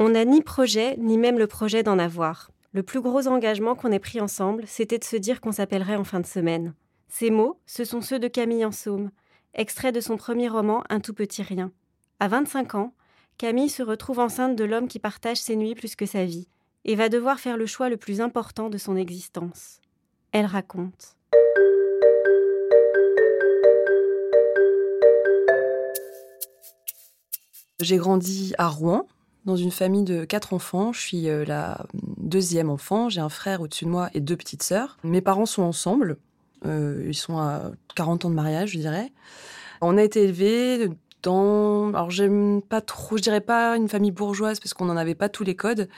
On n'a ni projet, ni même le projet d'en avoir. Le plus gros engagement qu'on ait pris ensemble, c'était de se dire qu'on s'appellerait en fin de semaine. Ces mots, ce sont ceux de Camille Ensaume, extrait de son premier roman Un tout petit rien. À 25 ans, Camille se retrouve enceinte de l'homme qui partage ses nuits plus que sa vie, et va devoir faire le choix le plus important de son existence. Elle raconte. J'ai grandi à Rouen, dans une famille de quatre enfants. Je suis euh, la deuxième enfant. J'ai un frère au-dessus de moi et deux petites sœurs. Mes parents sont ensemble. Euh, ils sont à 40 ans de mariage, je dirais. On a été élevés dans. Alors, j'aime pas trop, je dirais pas une famille bourgeoise parce qu'on n'en avait pas tous les codes.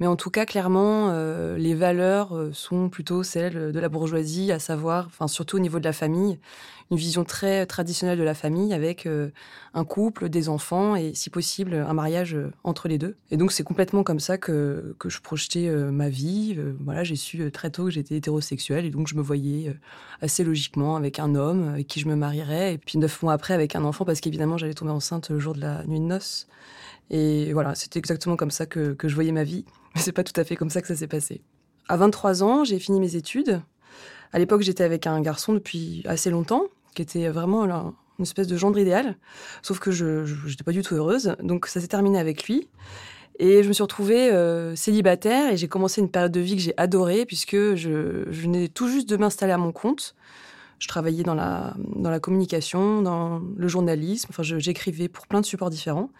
Mais en tout cas, clairement, euh, les valeurs euh, sont plutôt celles de la bourgeoisie, à savoir, enfin surtout au niveau de la famille, une vision très traditionnelle de la famille avec euh, un couple, des enfants et, si possible, un mariage entre les deux. Et donc, c'est complètement comme ça que, je projetais ma vie. voilà, j'ai su très tôt que j'étais hétérosexuelle et donc je me voyais assez logiquement avec un homme avec qui je me marierais et puis neuf mois après avec un enfant parce qu'évidemment, j'allais tomber enceinte le jour de la nuit de noces. Et voilà, c'était exactement comme ça que je voyais ma vie. Mais c'est pas tout à fait comme ça que ça s'est passé. À 23 ans, j'ai fini mes études. À l'époque, j'étais avec un garçon depuis assez longtemps, qui était vraiment une espèce de gendre idéal. Sauf que je n'étais pas du tout heureuse. Donc ça s'est terminé avec lui. Et je me suis retrouvée euh, célibataire et j'ai commencé une période de vie que j'ai adorée puisque je, je venais tout juste de m'installer à mon compte. Je travaillais dans la, dans la communication, dans le journalisme, enfin j'écrivais pour plein de supports différents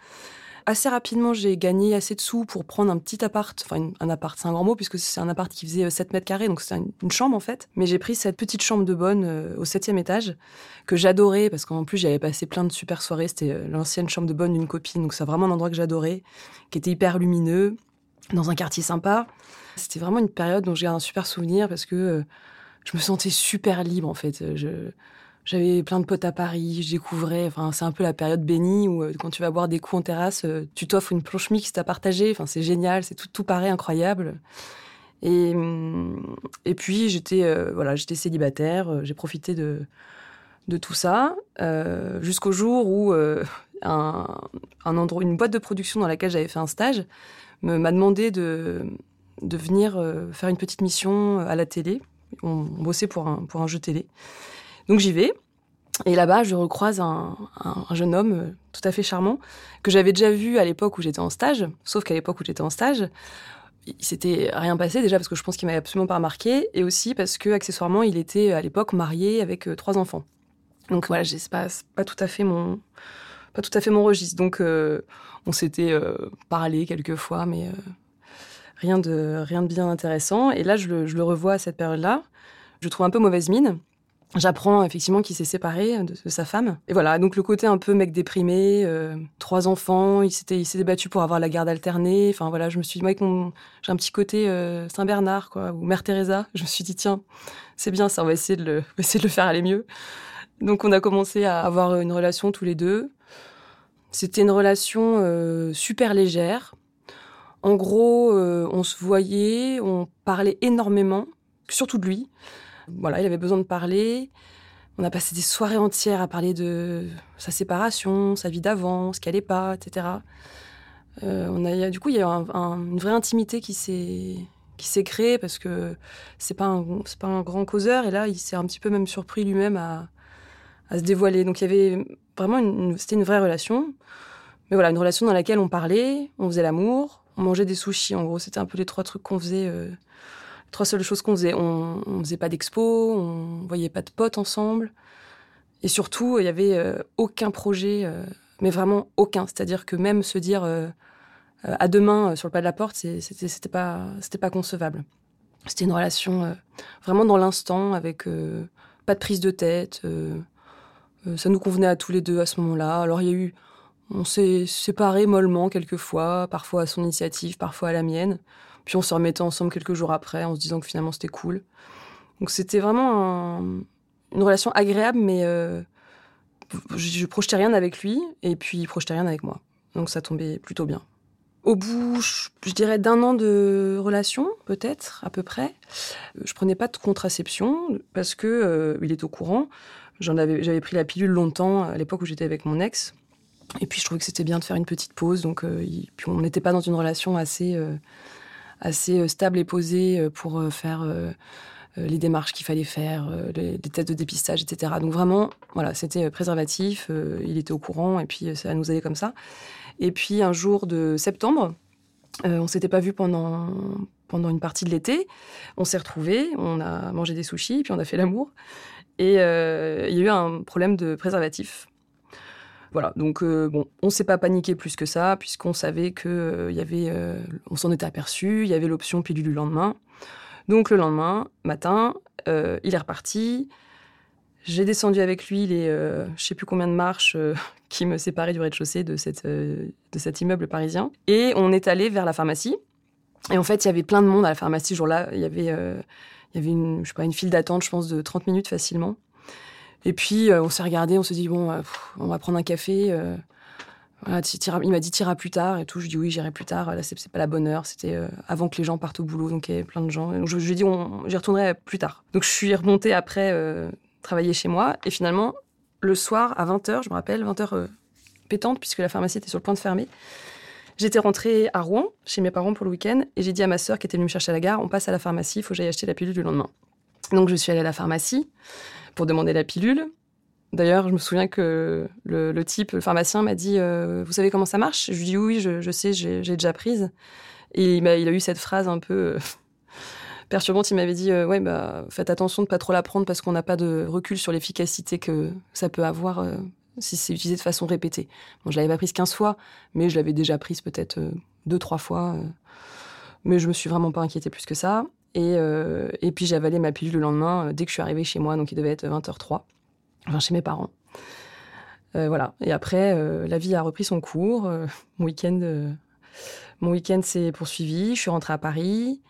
assez rapidement, j'ai gagné assez de sous pour prendre un petit appart. Enfin, un appart, c'est un grand mot, puisque c'est un appart qui faisait 7 euh, mètres carrés, donc c'était une, chambre en fait. Mais j'ai pris cette petite chambre de bonne euh, au septième étage, que j'adorais, parce qu'en plus, j'avais passé plein de super soirées. C'était euh, l'ancienne chambre de bonne d'une copine, donc c'est vraiment un endroit que j'adorais, qui était hyper lumineux, dans un quartier sympa. C'était vraiment une période dont j'ai un super souvenir, parce que je me sentais super libre en fait. Je, j'avais plein de potes à Paris, je découvrais. Enfin, c'est un peu la période bénie où euh, quand tu vas boire des coups en terrasse, euh, tu t'offres une planche mixte à partager. Enfin, c'est génial, c'est tout, tout paraît incroyable. Et, hum, et puis j'étais euh, voilà, j'étais célibataire. J'ai profité de de tout ça jusqu'au jour où un, un endroit, une boîte de production dans laquelle j'avais fait un stage m'a demandé de de venir faire une petite mission à la télé. On, on bossait pour un pour un jeu télé. Donc j'y vais. Et là-bas, je recroise un, jeune homme euh, tout à fait charmant que j'avais déjà vu à l'époque où j'étais en stage. Sauf qu'à l'époque où j'étais en stage, il s'était rien passé déjà parce que je pense qu'il m'avait absolument pas remarqué et aussi parce que accessoirement il était à l'époque marié avec euh, trois enfants. Donc voilà, c'est pas, pas tout à fait mon pas tout à fait mon registre. Donc euh, on s'était parlé quelques fois, mais rien de rien de bien intéressant. Et là, je le, je le revois à cette période-là. Je trouve un peu mauvaise mine J'apprends effectivement qu'il s'est séparé de, sa femme. Et voilà, donc le côté un peu mec déprimé, euh, trois enfants, il s'était, il s'est débattu pour avoir la garde alternée. Enfin voilà, je me suis dit, moi, j'ai un petit côté euh, Saint-Bernard, quoi, ou Mère Teresa. Je me suis dit, tiens, c'est bien ça, on va essayer de le, essayer de le faire aller mieux. Donc on a commencé à avoir une relation tous les deux. C'était une relation euh, super légère. En gros, on se voyait, on parlait énormément, surtout de lui. Voilà, il avait besoin de parler. On a passé des soirées entières à parler de sa séparation, sa vie d'avant, ce qui allait pas, etc. Euh, du coup, il y a une vraie intimité qui s'est qui s'est créée parce que c'est pas c'est pas un grand causeur et là il s'est un petit peu même surpris lui-même à, à se dévoiler. Donc il y avait vraiment une, c'était une vraie relation. Mais voilà, une relation dans laquelle on parlait, on faisait l'amour, on mangeait des sushis. En gros, c'était un peu les trois trucs qu'on faisait euh, trois seules choses qu'on faisait. On, on faisait pas d'expo, on voyait pas de potes ensemble. Et surtout, il y avait euh, aucun projet, euh, mais vraiment aucun. C'est-à-dire que même se dire euh, à demain sur le pas de la porte, c'était pas, pas concevable. C'était une relation vraiment dans l'instant, avec pas de prise de tête. ça nous convenait à tous les deux à ce moment-là. Alors il y a eu, on s'est séparés mollement quelquefois, parfois à son initiative, parfois à la mienne. Puis on se remettait ensemble quelques jours après en se disant que finalement c'était cool. Donc c'était vraiment une relation agréable, mais euh, je, je, projetais rien avec lui et puis il projetait rien avec moi. Donc ça tombait plutôt bien. Au bout, je, dirais d'un an de relation, peut-être, à peu près, je prenais pas de contraception parce que euh, il est au courant. J'en avais, j'avais pris la pilule longtemps à l'époque où j'étais avec mon ex. Et puis je trouvais que c'était bien de faire une petite pause. Donc puis on n'était pas dans une relation assez, assez stable et posée pour faire les démarches qu'il fallait faire, les, tests de dépistage, etc. Donc vraiment, voilà, c'était préservatif, il était au courant et puis ça nous allait comme ça. Et puis un jour de septembre, euh, on s'était pas vu pendant, pendant une partie de l'été. On s'est retrouvés, on a mangé des sushis, puis on a fait l'amour. Et euh, il y a eu un problème de préservatif. Voilà, donc euh, bon, on s'est pas paniqué plus que ça, puisqu'on savait que il y avait, on s'en était aperçu, il y avait l'option pilule du lendemain. Donc le lendemain matin, il est reparti. J'ai descendu avec lui les, euh, je sais plus combien de marches euh, qui me séparaient du rez-de-chaussée de, euh, de cet immeuble parisien. Et on est allé vers la pharmacie. Et en fait, il y avait plein de monde à la pharmacie ce jour-là. Il y avait, il y avait une, je sais pas, une file d'attente, je pense, de 30 minutes facilement. Et puis, on s'est regardé, on s'est dit, bon, on va prendre un café. Voilà, il m'a dit, t'iras plus tard et tout. Je dis, oui, j'irai plus tard. Là, c'est pas la bonne heure. C'était avant que les gens partent au boulot, donc il y avait plein de gens. Je, lui ai dit, j'y retournerai plus tard. Donc, je suis remontée après travailler chez moi. Et finalement, le soir, à 20h, je me rappelle, 20h euh, pétante, puisque la pharmacie était sur le point de fermer, j'étais rentrée à Rouen, chez mes parents pour le week-end, et j'ai dit à ma sœur qui était venue me chercher à la gare, on passe à la pharmacie, il faut que j'aille acheter la pilule du lendemain. Donc je suis allée à la pharmacie pour demander la pilule. D'ailleurs, je me souviens que le, type, le pharmacien, m'a dit euh, Vous savez comment ça marche? Je lui dis Oui, je, sais, j'ai déjà prise. Et il a, eu cette phrase un peu euh, perturbante, il m'avait dit euh, ouais bah faites attention de pas trop la prendre parce qu'on n'a pas de recul sur l'efficacité que ça peut avoir si c'est utilisé de façon répétée. Bon, je l'avais pas prise 15 fois, mais je l'avais déjà prise peut-être deux trois fois. mais je me suis vraiment pas inquiétée plus que ça. Et, et puis j'ai avalé ma pilule le lendemain dès que je suis arrivée chez moi, donc il devait être 20h03, enfin chez mes parents. voilà. Et après, la vie a repris son cours. mon week-end, week-end s'est poursuivi. Je suis rentrée à Paris.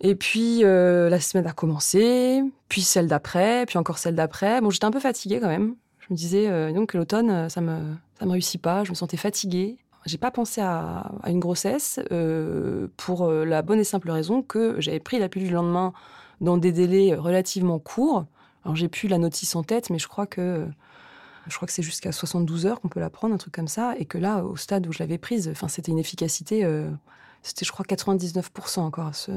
Et puis euh, la semaine a commencé, puis celle d'après, puis encore celle d'après. Bon, j'étais un peu fatiguée quand même. Je me disais euh, donc que l'automne, euh, ça me ça me réussit pas. Je me sentais fatiguée. J'ai pas pensé à, une grossesse pour la bonne et simple raison que j'avais pris la pilule le lendemain dans des délais relativement courts. Alors j'ai plus la notice en tête, mais je crois que je crois que c'est jusqu'à 72 heures qu'on peut la prendre, un truc comme ça, et que là, au stade où je l'avais prise, enfin c'était une efficacité c'était, je crois, 99% encore, ce...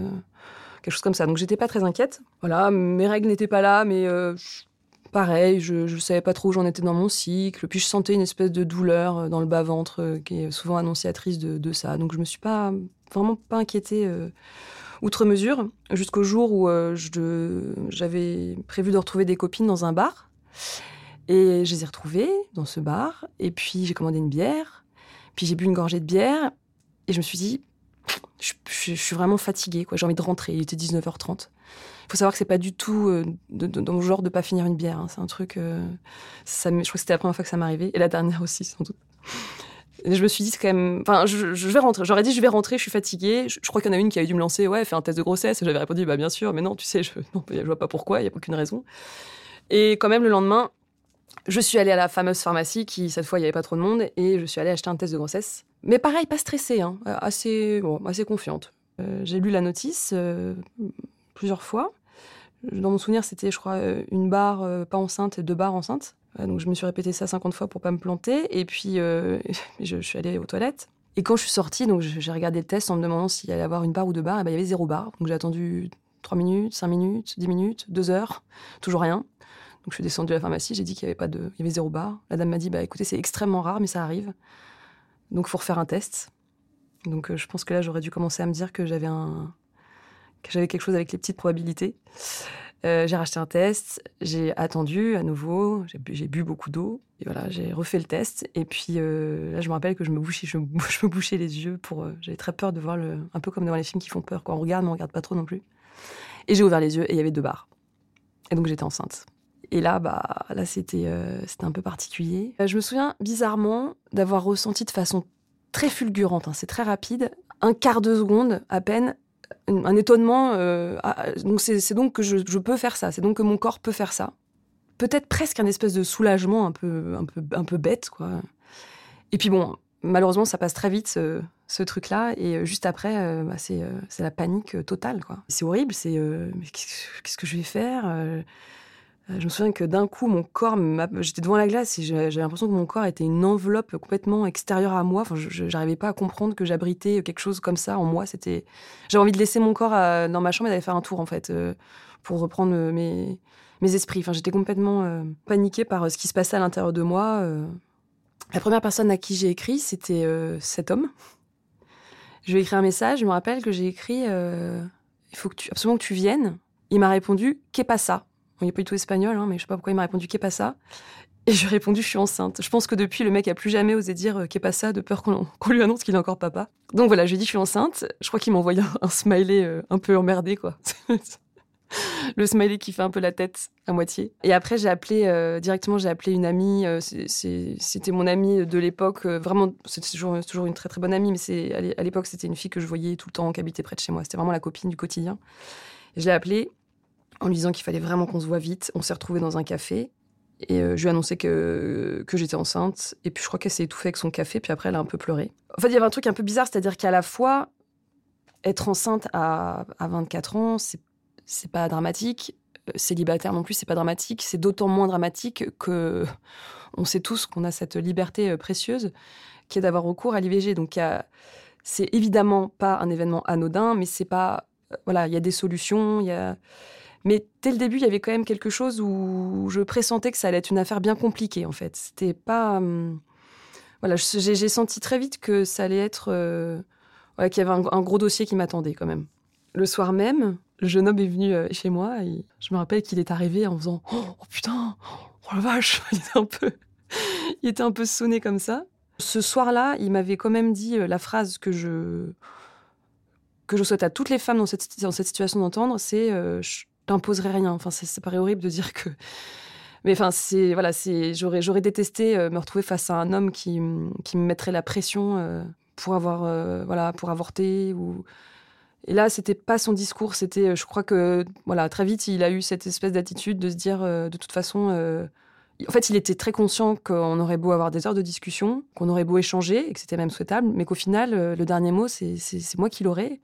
quelque chose comme ça. Donc, j'étais pas très inquiète. Voilà, mes règles n'étaient pas là, mais euh, pareil, je, je savais pas trop où j'en étais dans mon cycle. Puis, je sentais une espèce de douleur euh, dans le bas-ventre euh, qui est souvent annonciatrice de, ça. Donc, je me suis pas vraiment pas inquiétée. outre mesure, jusqu'au jour où j'avais prévu de retrouver des copines dans un bar. Et je les ai retrouvées dans ce bar. Et puis j'ai commandé une bière. Puis j'ai bu une gorgée de bière. Et je me suis dit, je, suis vraiment fatiguée. J'ai envie de rentrer. Il était 19h30. Faut savoir que c'est pas du tout euh, dans le genre de pas finir une bière. Hein. C'est un truc. Euh, je crois que c'était la première fois que ça m'arrivait et la dernière aussi, sans doute. Je me suis dit, c'est quand même. Enfin, je, vais rentrer. J'aurais dit, je vais rentrer, je suis fatiguée. Je, crois qu'il y en a une qui avait dû me lancer, ouais, fais un test de grossesse. J'avais répondu, bah bien sûr, mais non, tu sais, je, non, vois pas pourquoi, il n'y a aucune raison. Et quand même, le lendemain, je suis allée à la fameuse pharmacie qui, cette fois, il n'y avait pas trop de monde, et je suis allée acheter un test de grossesse. Mais pareil, pas stressée, hein, euh, assez, assez confiante. J'ai lu la notice plusieurs fois. Dans mon souvenir, c'était, je crois, une barre pas enceinte et deux barres enceintes. donc je me suis répété ça 50 fois pour pas me planter. Et puis, je, suis allée aux toilettes. Et quand je suis sortie, donc j'ai regardé le test en me demandant s'il allait avoir une barre ou deux barres. Et ben, il y avait zéro barre. Donc j'ai attendu 3 minutes, 5 minutes, 10 minutes, 2 heures. Toujours rien. Donc je suis descendue à la pharmacie, j'ai dit qu'il y avait pas de, il y avait zéro barre. La dame m'a dit bah écoutez c'est extrêmement rare mais ça arrive. Donc faut refaire un test. Donc euh, je pense que là j'aurais dû commencer à me dire que j'avais un, que j'avais quelque chose avec les petites probabilités. Euh, j'ai racheté un test, j'ai attendu à nouveau, j'ai bu, beaucoup d'eau et voilà j'ai refait le test et puis euh, là je me rappelle que je me bouchais, je, me bouchais les yeux pour, j'avais très peur de voir le, un peu comme dans les films qui font peur quand on regarde mais on regarde pas trop non plus. Et j'ai ouvert les yeux et il y avait deux barres. Et donc j'étais enceinte. Et là, bah, là, c'était, euh, c'était un peu particulier. Euh, je me souviens bizarrement d'avoir ressenti de façon très fulgurante, hein, c'est très rapide, un quart de seconde à peine, un, étonnement. Euh, donc c'est, donc que je, peux faire ça, c'est donc que mon corps peut faire ça. Peut-être presque un espèce de soulagement un peu, un peu, un peu bête, quoi. Et puis bon, malheureusement, ça passe très vite ce, truc-là, et juste après, bah, c'est, c'est la panique totale, quoi. C'est horrible, c'est qu'est-ce que je vais faire je me souviens que d'un coup, mon corps, j'étais devant la glace et j'avais l'impression que mon corps était une enveloppe complètement extérieure à moi. Enfin, je n'arrivais pas à comprendre que j'abritais quelque chose comme ça en moi. C'était, j'avais envie de laisser mon corps dans ma chambre et d'aller faire un tour en fait pour reprendre mes, esprits. Enfin, j'étais complètement paniquée par ce qui se passait à l'intérieur de moi. La première personne à qui j'ai écrit, c'était cet homme. Je lui ai écrit un message. Je me rappelle que j'ai écrit Il faut absolument que tu viennes. Il m'a répondu Qu'est pas ça? Il n'est pas du tout espagnol, hein, mais je sais pas pourquoi il m'a répondu Qu'est pas ça? Et je lui ai répondu Je suis enceinte. Je pense que depuis, le mec a plus jamais osé dire Qu'est pas ça de peur qu'on lui annonce qu'il est encore papa. Donc voilà, je lui ai dit Je suis enceinte. Je crois qu'il m'a envoyé un, smiley euh, un peu emmerdé, quoi. le smiley qui fait un peu la tête à moitié. Et après, j'ai appelé euh, directement, j'ai appelé une amie. Euh, c'était mon amie de l'époque. vraiment, c'était toujours, toujours, une très très bonne amie, mais c'est à l'époque, c'était une fille que je voyais tout le temps, qui habitait près de chez moi. C'était vraiment la copine du quotidien. je l'ai appelée en lui disant qu'il fallait vraiment qu'on se voit vite. On s'est retrouvés dans un café et euh, je lui ai annoncé que, que j'étais enceinte. Et puis je crois qu'elle s'est étouffée avec son café, puis après elle a un peu pleuré. En fait, il y avait un truc un peu bizarre, c'est-à-dire qu'à la fois, être enceinte à, à 24 ans, c'est, pas dramatique. Euh, célibataire non plus, c'est pas dramatique. C'est d'autant moins dramatique que on sait tous qu'on a cette liberté euh, précieuse qui est d'avoir recours à l'IVG. Donc c'est évidemment pas un événement anodin, mais c'est pas voilà, il y a des solutions, il y a mais dès le début, il y avait quand même quelque chose où je pressentais que ça allait être une affaire bien compliquée, en fait. C'était pas. Hum, voilà, j'ai senti très vite que ça allait être. Euh, qu'il y avait un, gros dossier qui m'attendait quand même. Le soir même, le jeune homme est venu euh, chez moi je me rappelle qu'il est arrivé en faisant Oh, putain, oh la vache Il était un peu. il était un peu sonné comme ça. Ce soir-là, il m'avait quand même dit euh, la phrase que je que je souhaite à toutes les femmes dans cette situation d'entendre, c'est t'imposerais rien. Enfin, ça paraît horrible de dire que. Mais enfin, c'est voilà, c'est j'aurais j'aurais détesté euh, me retrouver face à un homme qui, qui me mettrait la pression euh, pour avoir euh, voilà pour avorter ou. Et là, c'était pas son discours. C'était, je crois que voilà, très vite, il a eu cette espèce d'attitude de se dire, de toute façon. En fait, il était très conscient qu'on aurait beau avoir des heures de discussion, qu'on aurait beau échanger, et que c'était même souhaitable, mais qu'au final, le dernier mot, c'est moi qui l'aurais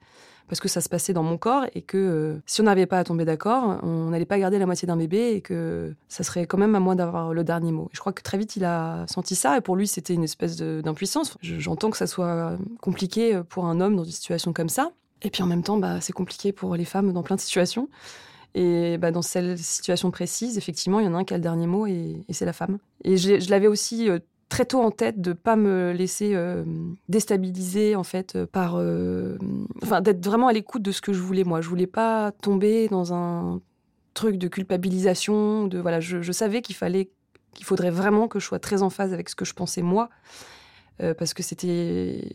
parce que ça se passait dans mon corps et que euh, si on n'avait pas à tomber d'accord, on n'allait pas garder la moitié d'un bébé et que ça serait quand même à moi d'avoir le dernier mot. Je crois que très vite il a senti ça et pour lui c'était une espèce d'impuissance. J'entends que ça soit compliqué pour un homme dans une situation comme ça. Et puis en même temps, bah, c'est compliqué pour les femmes dans plein de situations. Et bah, dans cette situation précise, effectivement, il y en a un qui a le dernier mot et, c'est la femme. Et je, je l'avais aussi euh, très tôt en tête de pas me laisser euh, déstabiliser en fait euh, par euh, enfin d'être vraiment à l'écoute de ce que je voulais moi. Je voulais pas tomber dans un truc de culpabilisation de voilà je, savais qu'il fallait qu'il faudrait vraiment que je sois très en phase avec ce que je pensais moi parce que c'était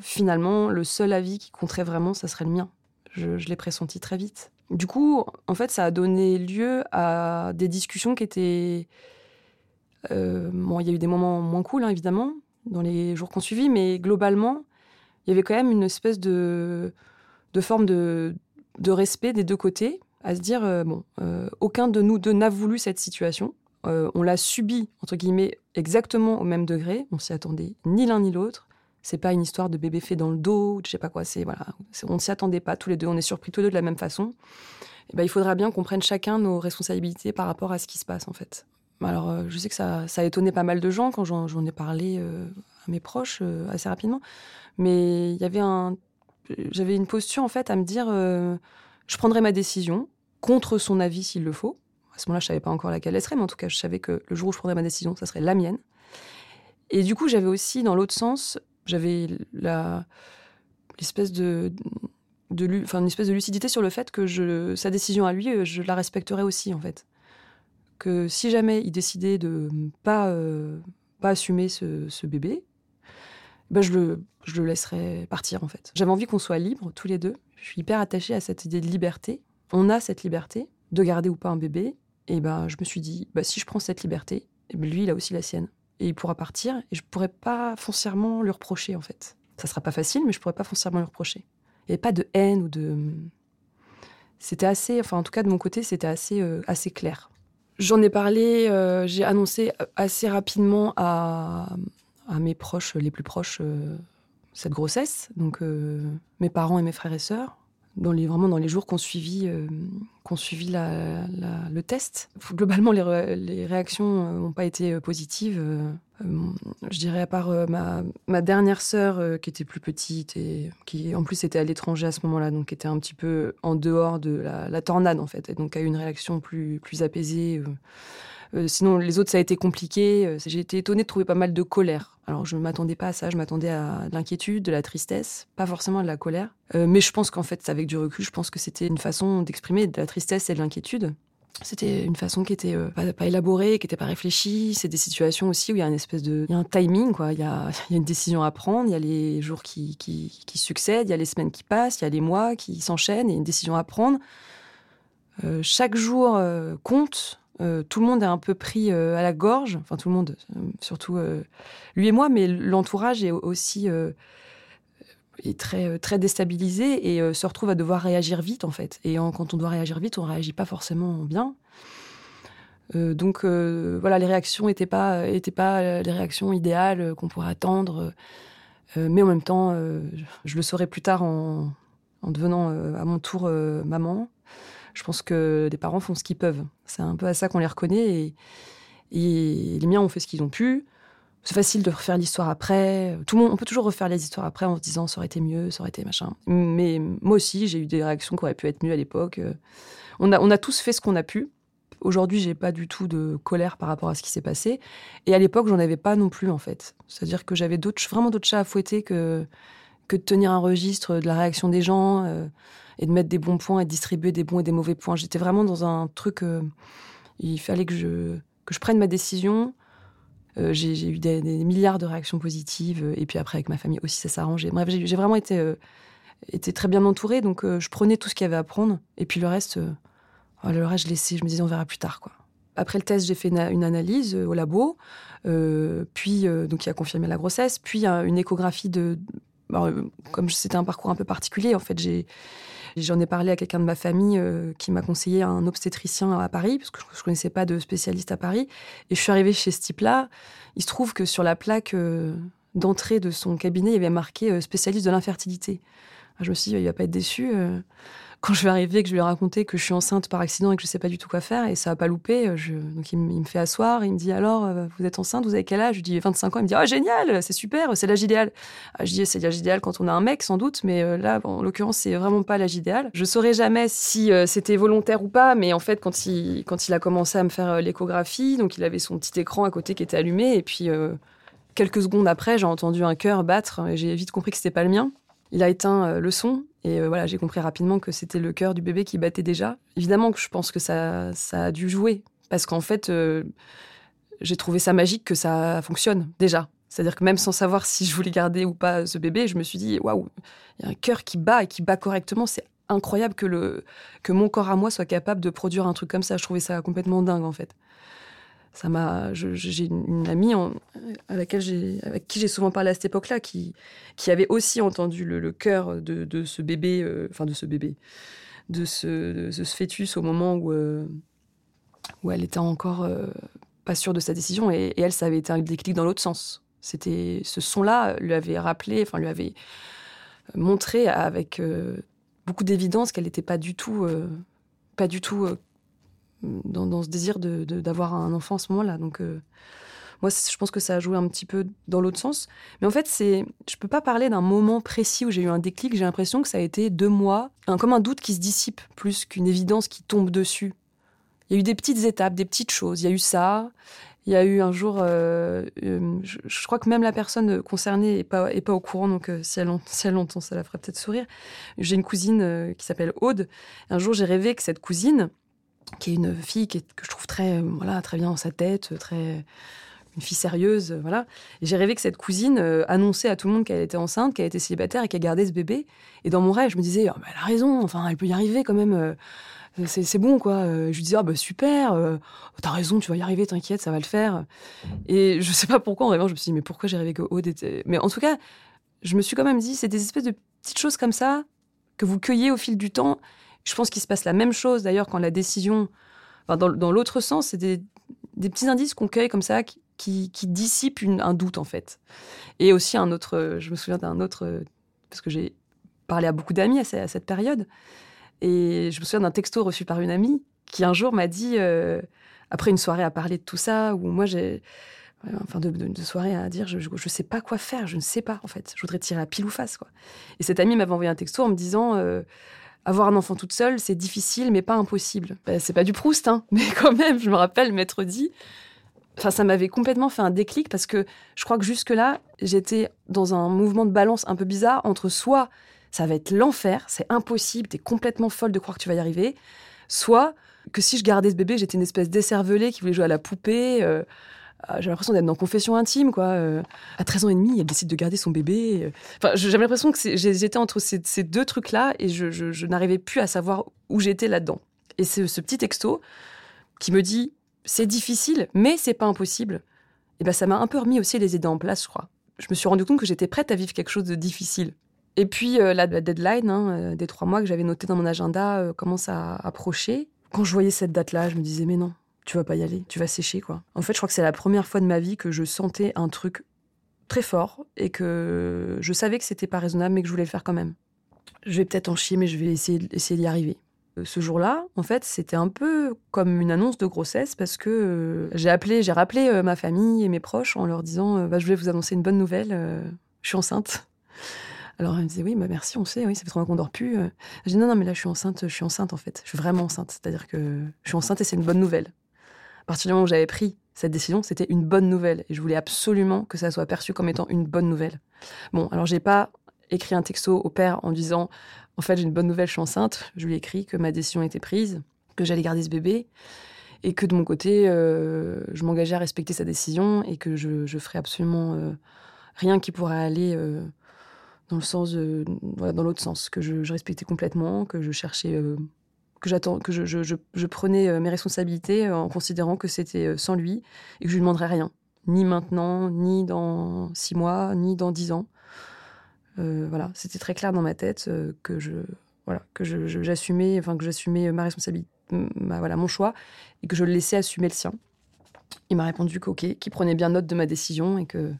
finalement le seul avis qui compterait vraiment ça serait le mien. Je, l'ai pressenti très vite. Du coup en fait ça a donné lieu à des discussions qui étaient bon, il y a eu des moments moins cool, hein, évidemment, dans les jours qu'on suivit, mais globalement, il y avait quand même une espèce de, de forme de, de respect des deux côtés, à se dire, euh, bon, euh, aucun de nous deux n'a voulu cette situation. on l'a subi, entre guillemets, exactement au même degré. On s'y attendait ni l'un ni l'autre. C'est pas une histoire de bébé fait dans le dos, je sais pas quoi. C'est voilà, on ne s'y attendait pas tous les deux. On est surpris tous les deux de la même façon. Et ben, il faudra bien qu'on prenne chacun nos responsabilités par rapport à ce qui se passe en fait. Alors, euh, je sais que ça, a étonné pas mal de gens quand j'en ai parlé euh, à mes proches euh, assez rapidement. Mais j'avais une posture en fait à me dire, je prendrai ma décision contre son avis s'il le faut. À ce moment-là, je savais pas encore laquelle elle serait, mais en tout cas, je savais que le jour où je prendrais ma décision, ça serait la mienne. Et du coup, j'avais aussi, dans l'autre sens, j'avais de, enfin, une espèce de lucidité sur le fait que sa décision à lui, je la respecterais aussi, en fait que si jamais il décidait de pas, euh, pas assumer ce, bébé, ben je, le, je le laisserais partir en fait. J'avais envie qu'on soit libre tous les deux. Je suis hyper attachée à cette idée de liberté. On a cette liberté de garder ou pas un bébé. Et ben je me suis dit, bah, si je prends cette liberté, ben, lui il a aussi la sienne. Et il pourra partir et je pourrais pas foncièrement lui reprocher en fait. Ça sera pas facile, mais je pourrais pas foncièrement lui reprocher. Il n'y avait pas de haine ou de. C'était assez, enfin en tout cas de mon côté, c'était assez, euh, assez clair. J'en ai parlé, euh, j'ai annoncé assez rapidement à, mes proches, les plus proches, euh, cette grossesse. Donc, euh, mes parents et mes frères et sœurs. dans les, vraiment dans les jours qu'on suivit, qu'on suivi la, le test. Globalement, les réactions n'ont pas été positives. Je dirais à part ma, ma, dernière sœur qui était plus petite et qui en plus était à l'étranger à ce moment-là, donc était un petit peu en dehors de la, tornade en fait, donc a eu une réaction plus, plus apaisée. Euh, sinon, les autres, ça a été compliqué. Euh, j'ai été étonnée de trouver pas mal de colère. Alors, je ne m'attendais pas à ça. Je m'attendais à de l'inquiétude, de la tristesse, pas forcément de la colère. Euh, mais je pense qu'en fait, avec du recul, je pense que c'était une façon d'exprimer de la tristesse et de l'inquiétude. C'était une façon qui était pas, élaborée, qui n'était pas réfléchie. C'est des situations aussi où il y a une espèce de, y a un timing quoi. Il y a, y a une décision à prendre. Il y a les jours qui, qui, succèdent, il y a les semaines qui passent, il y a les mois qui s'enchaînent. Il y a une décision à prendre. chaque jour compte. Euh, tout le monde est un peu pris euh, à la gorge, enfin tout le monde, euh, surtout lui et moi, mais l'entourage est aussi est très très déstabilisé et se retrouve à devoir réagir vite en fait. Et quand on doit réagir vite, on réagit pas forcément bien. donc voilà, les réactions n'étaient pas pas les réactions idéales qu'on pourrait attendre, mais en même temps, je, le saurai plus tard en, en devenant à mon tour maman je pense que les parents font ce qu'ils peuvent. C'est un peu à ça qu'on les reconnaît. Et, les miens ont fait ce qu'ils ont pu. C'est facile de refaire l'histoire après. Tout le monde, on peut toujours refaire les histoires après en se disant ça aurait été mieux, ça aurait été machin. Mais moi aussi, j'ai eu des réactions qui auraient pu être mieux à l'époque. On a, on a tous fait ce qu'on a pu. Aujourd'hui, j'ai pas du tout de colère par rapport à ce qui s'est passé. Et à l'époque, j'en avais pas non plus, en fait. C'est-à-dire que j'avais vraiment d'autres chats à fouetter que, que de tenir un registre de la réaction des gens. Euh, et de mettre des bons points et de distribuer des bons et des mauvais points. J'étais vraiment dans un truc. Euh, il fallait que je, que je prenne ma décision. Euh, j'ai eu des, milliards de réactions positives. Et puis après, avec ma famille aussi, ça s'arrangeait. Bref, j'ai vraiment été, euh, été très bien entourée. Donc, je prenais tout ce qu'il y avait à prendre. Et puis le reste, oh, le reste, je laissais. Je me disais, on verra plus tard. quoi. Après le test, j'ai fait une, analyse au labo, puis donc qui a confirmé la grossesse, puis une échographie de. comme c'était un parcours un peu particulier, en fait, j'ai J'en ai parlé à quelqu'un de ma famille euh, qui m'a conseillé un obstétricien à Paris, parce que je ne connaissais pas de spécialiste à Paris. Et je suis arrivée chez ce type-là. Il se trouve que sur la plaque euh, d'entrée de son cabinet, il y avait marqué euh, spécialiste de l'infertilité. Je me suis dit, il va pas être déçu quand je vais arriver, que je lui ai raconté que je suis enceinte par accident et que je sais pas du tout quoi faire, et ça a pas loupé. Euh, je... Donc il, me fait asseoir, il me dit alors, euh, vous êtes enceinte, vous avez quel âge? Je lui dis 25 ans, il me dit ah génial, c'est super, c'est l'âge idéal. Ah, je dis c'est l'âge idéal quand on a un mec sans doute, mais euh, là en l'occurrence c'est vraiment pas l'âge idéal. Je saurais jamais si c'était volontaire ou pas, mais en fait quand il quand il a commencé à me faire l'échographie, donc il avait son petit écran à côté qui était allumé, et puis quelques secondes après j'ai entendu un cœur battre, et j'ai vite compris que c'était pas le mien. Il a éteint le son et euh, voilà, j'ai compris rapidement que c'était le cœur du bébé qui battait déjà. Évidemment que je pense que ça, ça a dû jouer. Parce qu'en fait, euh, j'ai trouvé ça magique que ça fonctionne déjà. C'est-à-dire que même sans savoir si je voulais garder ou pas ce bébé, je me suis dit, waouh, il y a un cœur qui bat et qui bat correctement. C'est incroyable que, le, que mon corps à moi soit capable de produire un truc comme ça. Je trouvais ça complètement dingue, en fait ça m'a j'ai une amie à laquelle j'ai avec qui j'ai souvent parlé à cette époque-là qui qui avait aussi entendu le, le cœur de, de, ce bébé euh, enfin de ce bébé de ce, ce fœtus au moment où euh, où elle était encore euh, pas sûre de sa décision et, elle ça avait été un déclic dans l'autre sens. C'était ce son-là lui avait rappelé enfin lui avait montré avec beaucoup d'évidence qu'elle n'était pas du tout pas du tout dans, ce désir d'avoir un enfant à ce moment-là. Donc, euh, moi, je pense que ça a joué un petit peu dans l'autre sens. Mais en fait, c'est, je peux pas parler d'un moment précis où j'ai eu un déclic. J'ai l'impression que ça a été deux mois, un, comme un doute qui se dissipe plus qu'une évidence qui tombe dessus. Il y a eu des petites étapes, des petites choses. Il y a eu ça. Il y a eu un jour, euh, euh, je, crois que même la personne concernée est pas, est pas au courant, donc si, elle, si, elle, entend, ça la ferait peut-être sourire. J'ai une cousine qui s'appelle Aude. Un jour, j'ai rêvé que cette cousine, qui est une fille que je trouve très, voilà, très bien dans sa tête, très une fille sérieuse, voilà. Et j'ai rêvé que cette cousine euh, annonçait à tout le monde qu'elle était enceinte, qu'elle était célibataire et qu'elle gardait ce bébé. Et dans mon rêve, je me disais, oh, elle a raison, enfin, elle peut y arriver quand même. Euh, c'est bon, quoi. je lui disais, ah bah super, euh, t'as raison, tu vas y arriver, t'inquiète, ça va le faire. Et je sais pas pourquoi, en rêvant, je me suis dit, mais pourquoi j'ai rêvé que Aude était. Mais en tout cas, je me suis quand même dit, c'est des espèces de petites choses comme ça que vous cueillez au fil du temps je pense qu'il se passe la même chose d'ailleurs quand la décision, dans, l'autre sens, c'est des, petits indices qu'on cueille comme ça qui, qui, dissipent un doute en fait. Et aussi un autre, je me souviens d'un autre, parce que j'ai parlais à beaucoup d'amis à, cette période. Et je me souviens d'un texto reçu par une amie qui un jour m'a dit, euh, après une soirée à parler de tout ça, où moi j'ai, enfin de, soirée à dire, je, ne sais pas quoi faire, je ne sais pas en fait, je voudrais tirer à pile ou face quoi. Et cette amie m'avait envoyé un texto en me disant, euh, avoir un enfant toute seule, c'est difficile mais pas impossible. Ben, c'est pas du Proust, hein, mais quand même, je me rappelle m'être dit. Enfin, ça m'avait complètement fait un déclic parce que je crois que jusque-là, j'étais dans un mouvement de balance un peu bizarre entre soit ça va être l'enfer, c'est impossible, t'es complètement folle de croire que tu vas y arriver. Soit que si je gardais ce bébé, j'étais une espèce d'écervelée qui voulait jouer à la poupée. Euh, j'ai l'impression d'être dans confession intime, quoi. Euh, à 13 ans et demi, elle décide de garder son bébé. Euh. Enfin, j'avais l'impression que j'étais entre ces, deux trucs-là et je, n'arrivais plus à savoir où j'étais là-dedans. Et c'est ce petit texto qui me dit c'est difficile, mais c'est pas impossible. Et ben ça m'a un peu remis aussi les idées en place, je crois. Je me suis rendu compte que j'étais prête à vivre quelque chose de difficile. Et puis euh, la, deadline hein, des trois mois que j'avais noté dans mon agenda commence à approcher. Quand je voyais cette date-là, je me disais mais non, tu vas pas y aller, tu vas sécher quoi. En fait, je crois que c'est la première fois de ma vie que je sentais un truc très fort et que je savais que c'était pas raisonnable mais que je voulais le faire quand même. Je vais peut-être en chier mais je vais essayer, essayer d'y arriver. Ce jour-là, en fait, c'était un peu comme une annonce de grossesse parce que j'ai appelé, j'ai rappelé ma famille et mes proches en leur disant bah, je voulais vous annoncer une bonne nouvelle, je suis enceinte. Alors elle me disait oui, bah merci, on sait, oui, ça fait trop qu'on dort plus. Euh. Je dis non, non, mais là je suis enceinte, je suis enceinte en fait, je suis vraiment enceinte, c'est-à-dire que je suis enceinte et c'est une bonne nouvelle. À partir du moment où j'avais pris cette décision, c'était une bonne nouvelle et je voulais absolument que ça soit perçu comme étant une bonne nouvelle. Bon, alors j'ai pas écrit un texto au père en disant en fait j'ai une bonne nouvelle, je suis enceinte. Je lui ai écrit que ma décision était prise, que j'allais garder ce bébé et que de mon côté euh, je m'engageais à respecter sa décision et que je, je ferais absolument euh, rien qui pourrait aller dans le sens, dans l'autre sens, que je, respectais complètement, que je cherchais, euh, que j'attends, que je, je, prenais euh, mes responsabilités en considérant que c'était euh, sans lui et que je lui demanderais rien, ni maintenant, ni dans six mois, ni dans dix ans. voilà, c'était très clair dans ma tête que je, voilà, que j'assumais, enfin que j'assumais ma responsabilité, voilà, mon choix et que je le laissais assumer le sien. Il m'a répondu qu'ok, qu'il prenait bien note de ma décision et que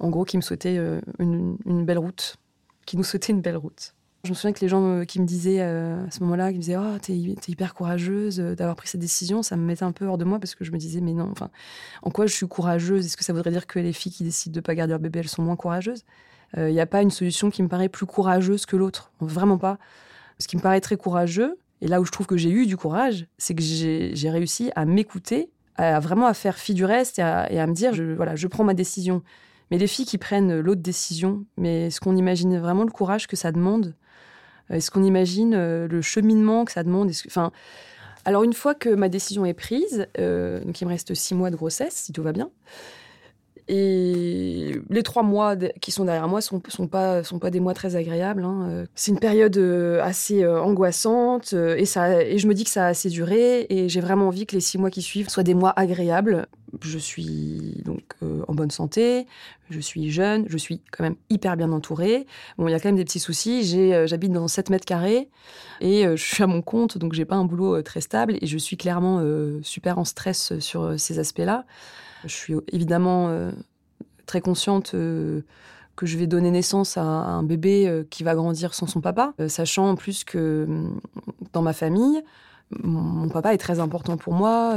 en gros, qui me souhaitait euh, une, belle route, qui nous souhaitait une belle route. Je me souviens que les gens euh, qui me disaient euh, à ce moment-là, qui me disaient Oh, t'es, hyper courageuse d'avoir pris cette décision, ça me mettait un peu hors de moi parce que je me disais Mais non, en quoi je suis courageuse? Est-ce que ça voudrait dire que les filles qui décident de ne pas garder leur bébé, elles sont moins courageuses? Il n'y a pas une solution qui me paraît plus courageuse que l'autre, vraiment pas. Ce qui me paraît très courageux, et là où je trouve que j'ai eu du courage, c'est que j'ai, réussi à m'écouter, à vraiment à faire fi du reste et à, et à me dire je, voilà, je prends ma décision. Mais les filles qui prennent l'autre décision, mais est-ce qu'on imagine vraiment le courage que ça demande Est-ce qu'on imagine euh, le cheminement que ça demande? Alors une fois que ma décision est prise, euh, donc il me reste six mois de grossesse, si tout va bien, et les trois mois qui sont derrière moi sont, sont pas des mois très agréables. Hein. Euh, c'est une période assez angoissante et ça et je me dis que ça a assez duré et j'ai vraiment envie que les six mois qui suivent soient des mois agréables je suis donc euh, en bonne santé, je suis jeune, je suis quand même hyper bien entourée. Bon, il y a quand même des petits soucis. Euh, j'habite dans 7 mètres carrés et euh, je suis à mon compte, donc j'ai pas un boulot très stable et je suis clairement super en stress sur ces aspects-là. Je suis évidemment très consciente que je vais donner naissance à un bébé qui va grandir sans son papa, sachant en plus que dans ma famille, mon papa est très important pour moi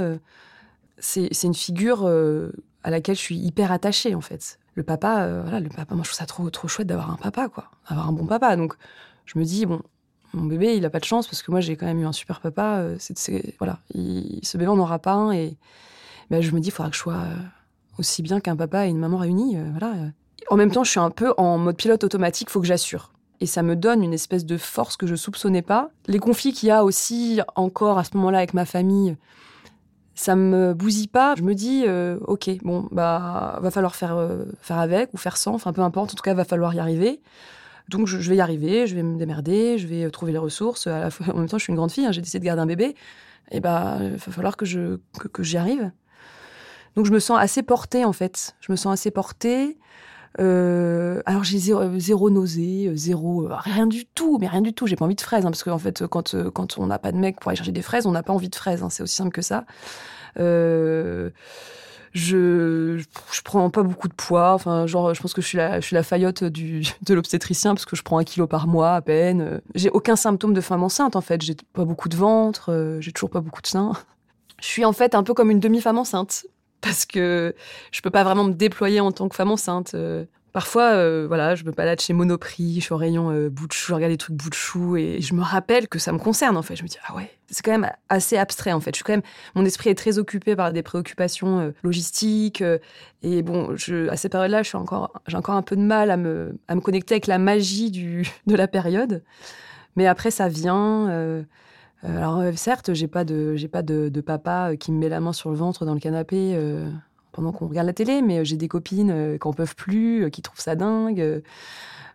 c'est une figure euh, à laquelle je suis hyper attachée en fait. Le papa, euh, voilà, le papa, moi je trouve ça trop trop chouette d'avoir un papa quoi, avoir un bon papa. Donc je me dis bon, mon bébé il a pas de chance parce que moi j'ai quand même eu un super papa. Euh, voilà, ce bébé on n'aura pas un et ben, je me dis il faudra que je sois aussi bien qu'un papa et une maman réunis. voilà. En même temps je suis un peu en mode pilote automatique, faut que j'assure. Et ça me donne une espèce de force que je soupçonnais pas. Les conflits qu'il y a aussi encore à ce moment-là avec ma famille, ça me bousille pas. Je me dis, euh, ok, bon, bah, va falloir faire, euh, faire avec ou faire sans, enfin peu importe, en tout cas, va falloir y arriver. Donc je, vais y arriver, je vais me démerder, je vais euh, trouver les ressources. À la fois, en même temps, je suis une grande fille, hein, j'ai décidé de garder un bébé. Et bah, il va falloir que je que, que j'y arrive. Donc je me sens assez portée en fait. Je me sens assez portée. Euh, alors j'ai zéro, zéro, nausée, euh, zéro, euh, rien du tout, mais rien du tout. J'ai pas envie de fraises, hein, parce qu'en fait, quand, quand on n'a pas de mec pour aller chercher des fraises, on n'a pas envie de fraises. Hein, c'est aussi simple que ça. Je, je prends pas beaucoup de poids. Enfin, genre, je pense que je suis la, je suis la faillotte du, de l'obstétricien parce que je prends un kilo par mois à peine. J'ai aucun symptôme de femme enceinte en fait. J'ai pas beaucoup de ventre, j'ai toujours pas beaucoup de seins. Je suis en fait un peu comme une demi-femme enceinte parce que je peux pas vraiment me déployer en tant que femme enceinte. Parfois, euh, voilà, je me balade chez Monoprix, je suis au rayon euh, je regarde des trucs bout et je me rappelle que ça me concerne en fait. Je me dis ah ouais, c'est quand même assez abstrait en fait. Je suis quand même, mon esprit est très occupé par des préoccupations euh, logistiques et bon, à ces périodes-là, je suis encore, j'ai encore un peu de mal à me, à me connecter avec la magie du, de la période. Mais après, ça vient. Alors certes, j'ai pas de, j'ai pas de, papa qui me met la main sur le ventre dans le canapé pendant qu'on regarde la télé, mais euh, j'ai des copines euh, qui n'en peuvent plus, euh, qui trouvent ça dingue.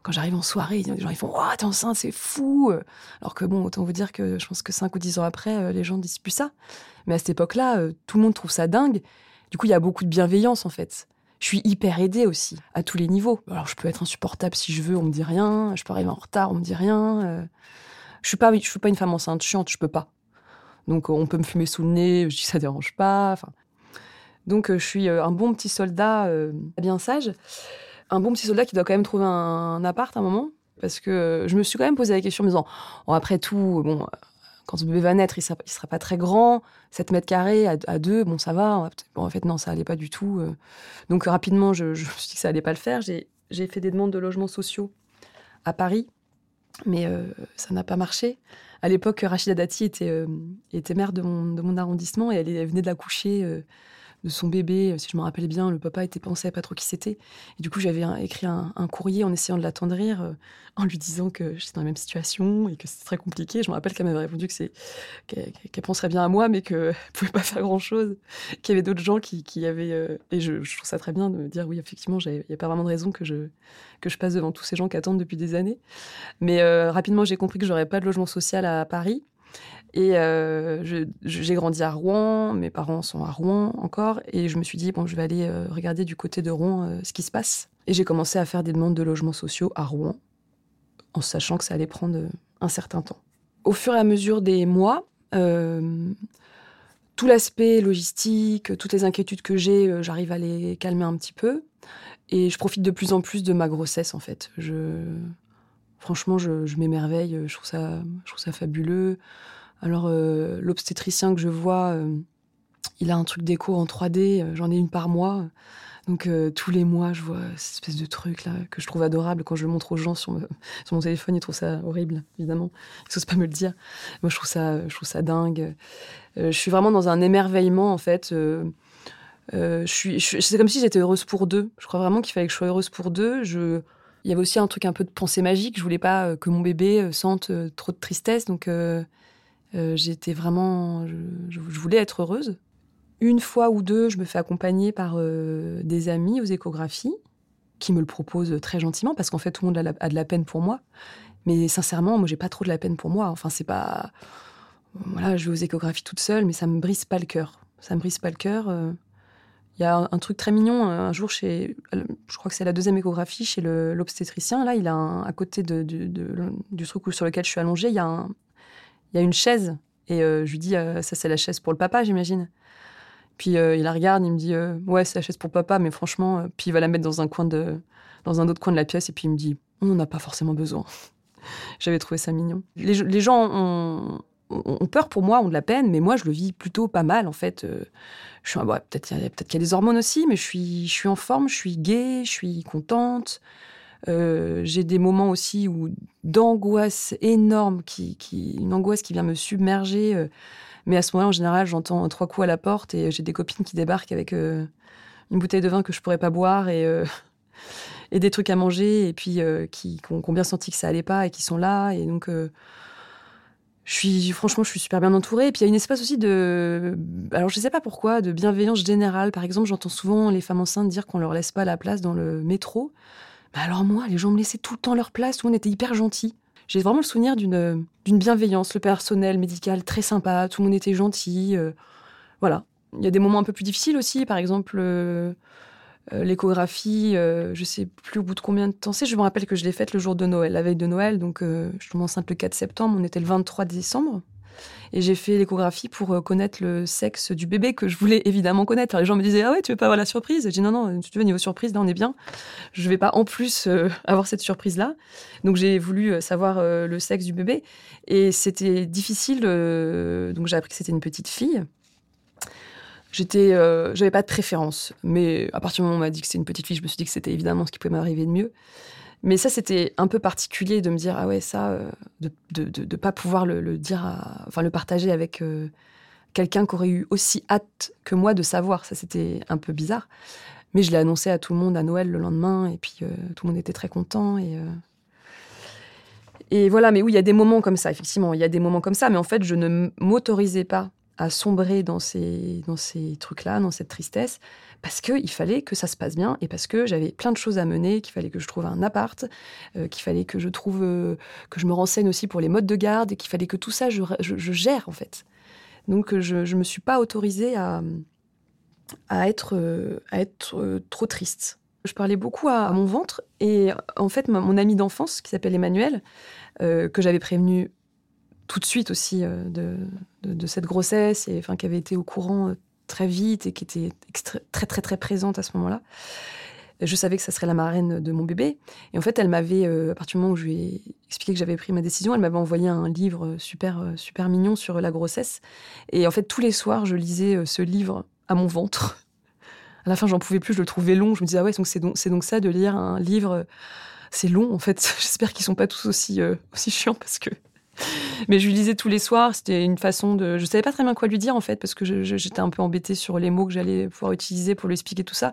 Quand j'arrive en soirée, les gens ils font Oh, t'es enceinte, c'est fou Alors que bon, autant vous dire que je pense que 5 ou 10 ans après, les gens disent plus ça. Mais à cette époque-là, tout le monde trouve ça dingue. Du coup, il y a beaucoup de bienveillance en fait. Je suis hyper aidée aussi, à tous les niveaux. Alors, je peux être insupportable si je veux, on me dit rien. Je peux arriver en retard, on me dit rien. Je suis pas, je suis pas une femme enceinte chiante, je peux pas. Donc, on peut me fumer sous le nez, je dis ça dérange pas. Enfin, donc euh, je suis euh, un bon petit soldat euh, bien sage, un bon petit soldat qui doit quand même trouver un, appart à un moment, parce que je me suis quand même posé la question en me disant, après tout, bon, quand ce bébé va naître, il sera, sera pas très grand, 7 mètres carrés à, deux, bon, ça va. En fait, non, ça allait pas du tout. Donc, rapidement, je, je, me suis dit que ça allait pas le faire. J'ai fait des demandes de logements sociaux à Paris, mais ça n'a pas marché. À l'époque, Rachida Dati était, était maire de mon, arrondissement et elle, elle venait de la coucher de son bébé. Si je me rappelle bien, le papa était pensé à pas trop qui c'était. Et du coup, j'avais écrit un, courrier en essayant de l'attendrir, euh, en lui disant que j'étais dans la même situation et que c'était très compliqué. Je me rappelle qu'elle m'avait répondu que c'est qu'elle penserait bien à moi, mais qu'elle pouvait pas faire grand chose. Qu'il y avait d'autres gens qui, qui avaient. Euh, et je, trouve ça très bien de me dire oui, effectivement, il n'y a pas vraiment de raison que je que je passe devant tous ces gens qui attendent depuis des années. Mais euh, rapidement, j'ai compris que j'aurais pas de logement social à Paris. Et euh, j'ai grandi à Rouen, mes parents sont à Rouen encore, et je me suis dit, bon, je vais aller euh, regarder du côté de Rouen euh, ce qui se passe. Et j'ai commencé à faire des demandes de logements sociaux à Rouen, en sachant que ça allait prendre un certain temps. Au fur et à mesure des mois, tout l'aspect logistique, toutes les inquiétudes que j'ai, j'arrive à les calmer un petit peu. Et je profite de plus en plus de ma grossesse, en fait. Je... Franchement, je, m'émerveille, je, trouve ça, je trouve ça fabuleux. Alors, euh, l'obstétricien que je vois, euh, il a un truc d'écho en 3D, euh, j'en ai une par mois. Donc tous les mois, je vois cette espèce de truc là que je trouve adorable. Quand je le montre aux gens sur, mon téléphone, ils trouvent ça horrible, évidemment. Ils n'osent pas me le dire. Moi, je trouve ça, je trouve ça dingue. je suis vraiment dans un émerveillement en fait. je suis, c'est comme si j'étais heureuse pour deux. Je crois vraiment qu'il fallait que je sois heureuse pour deux. Je, il y avait aussi un truc un peu de pensée magique. Je voulais pas que mon bébé sente trop de tristesse, donc euh, j'étais vraiment, je, voulais être heureuse. Une fois ou deux, je me fais accompagner par euh, des amis aux échographies qui me le proposent très gentiment parce qu'en fait tout le monde a, de la peine pour moi. Mais sincèrement, moi j'ai pas trop de la peine pour moi. Enfin c'est pas, voilà, je vais aux échographies toute seule, mais ça me brise pas le cœur. Ça me brise pas le cœur. Euh. Il y a un, truc très mignon. Un jour, chez, je crois que c'est la deuxième échographie chez l'obstétricien. Là, il a à côté du truc sur lequel je suis allongée, il y a une chaise. Et euh, je lui dis, euh, ça c'est la chaise pour le papa, j'imagine. Puis euh, il la regarde, il me dit, ouais, c'est la chaise pour papa, mais franchement, puis il va la mettre dans un coin de, dans un autre coin de la pièce, et puis il me dit, on n'en a pas forcément besoin. J'avais trouvé ça mignon. Les gens ont, ont, peur pour moi, ont de la peine, mais moi je le vis plutôt pas mal en fait. je suis, peut-être peut qu'il y a des hormones aussi, mais je suis, je suis en forme, je suis gaie, je suis contente. Euh, j'ai des moments aussi où d'angoisse énorme, qui, qui, une angoisse qui vient me submerger. Euh. mais à ce moment-là, en général, j'entends trois coups à la porte et j'ai des copines qui débarquent avec euh, une bouteille de vin que je pourrais pas boire et, des trucs à manger et puis qui, qui, ont, bien senti que ça allait pas et qui sont là. Et donc, franchement, je suis super bien entourée. Et puis, il y a une espace aussi de, alors je sais pas pourquoi, de bienveillance générale. Par exemple, j'entends souvent les femmes enceintes dire qu'on leur laisse pas la place dans le métro. Bah alors moi, les gens me laissaient tout le temps leur place, le monde était hyper gentil. J'ai vraiment le souvenir d'une bienveillance, le personnel médical très sympa, tout le monde était gentil. Euh, voilà. Il y a des moments un peu plus difficiles aussi, par exemple euh, l'échographie, je sais plus au bout de combien de temps c'est. Je me rappelle que je l'ai faite le jour de Noël, la veille de Noël, donc je tombe enceinte le 4 septembre, on était le 23 décembre. Et j'ai fait l'échographie pour euh, connaître le sexe du bébé que je voulais évidemment connaître. Alors les gens me disaient, ah ouais, tu veux pas avoir la surprise? J'ai dit, non, non, tu veux, niveau surprise, là, on est bien. Je vais pas en plus euh, avoir cette surprise-là. Donc j'ai voulu euh, savoir le sexe du bébé. Et c'était difficile. donc j'ai appris que c'était une petite fille. J'étais, j'avais pas de préférence, mais à partir du moment où on m'a dit que c'était une petite fille, je me suis dit que c'était évidemment ce qui pouvait m'arriver de mieux. Mais ça, c'était un peu particulier de me dire, ah ouais, ça, euh, de ne pas pouvoir le, dire, enfin le partager avec euh, quelqu'un qui aurait eu aussi hâte que moi de savoir. Ça, c'était un peu bizarre. Mais je l'ai annoncé à tout le monde à Noël le lendemain, et puis euh, tout le monde était très content. Et, et voilà, mais oui, il y a des moments comme ça, effectivement, il y a des moments comme ça, mais en fait, je ne m'autorisais pas à sombrer dans ces, dans ces trucs-là, dans cette tristesse, parce qu'il fallait que ça se passe bien et parce que j'avais plein de choses à mener, qu'il fallait que je trouve un appart, euh, qu'il fallait que je trouve, euh, que je me renseigne aussi pour les modes de garde et qu'il fallait que tout ça, je, je, gère en fait. Donc je ne me suis pas autorisée à, à être, à être trop triste. Je parlais beaucoup à, mon ventre et en fait, mon ami d'enfance qui s'appelle Emmanuel, euh, que j'avais prévenu tout de suite aussi de, de, cette grossesse et enfin qui avait été au courant euh, très vite et qui était très très très présente à ce moment-là. Je savais que ça serait la marraine de mon bébé. Et en fait, elle m'avait, euh, à partir du moment où je lui ai expliqué que j'avais pris ma décision, elle m'avait envoyé un livre super, euh, super mignon sur la grossesse. Et en fait, tous les soirs, je lisais ce livre à mon ventre. À la fin, j'en pouvais plus, je le trouvais long. Je me disais, ah ouais, c'est donc, donc ça de lire un livre. C'est long, en fait. J'espère qu'ils sont pas tous aussi, aussi chiants parce que mais je lui lisais tous les soirs. C'était une façon de. Je savais pas très bien quoi lui dire en fait, parce que j'étais un peu embêtée sur les mots que j'allais pouvoir utiliser pour lui expliquer tout ça.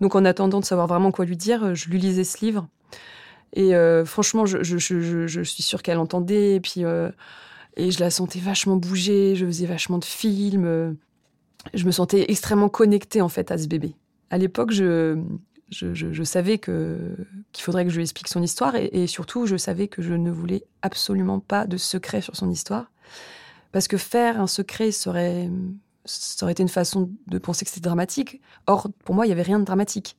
Donc en attendant de savoir vraiment quoi lui dire, je lui lisais ce livre. Et euh, franchement, je, suis sûre qu'elle entendait. Et puis, euh, et je la sentais vachement bouger. Je faisais vachement de films. Je me sentais extrêmement connectée en fait à ce bébé. À l'époque, je, je, savais qu'il faudrait que je lui explique son histoire et, surtout je savais que je ne voulais absolument pas de secret sur son histoire parce que faire un secret serait ça aurait été une façon de penser que c'était dramatique. Or pour moi il y avait rien de dramatique.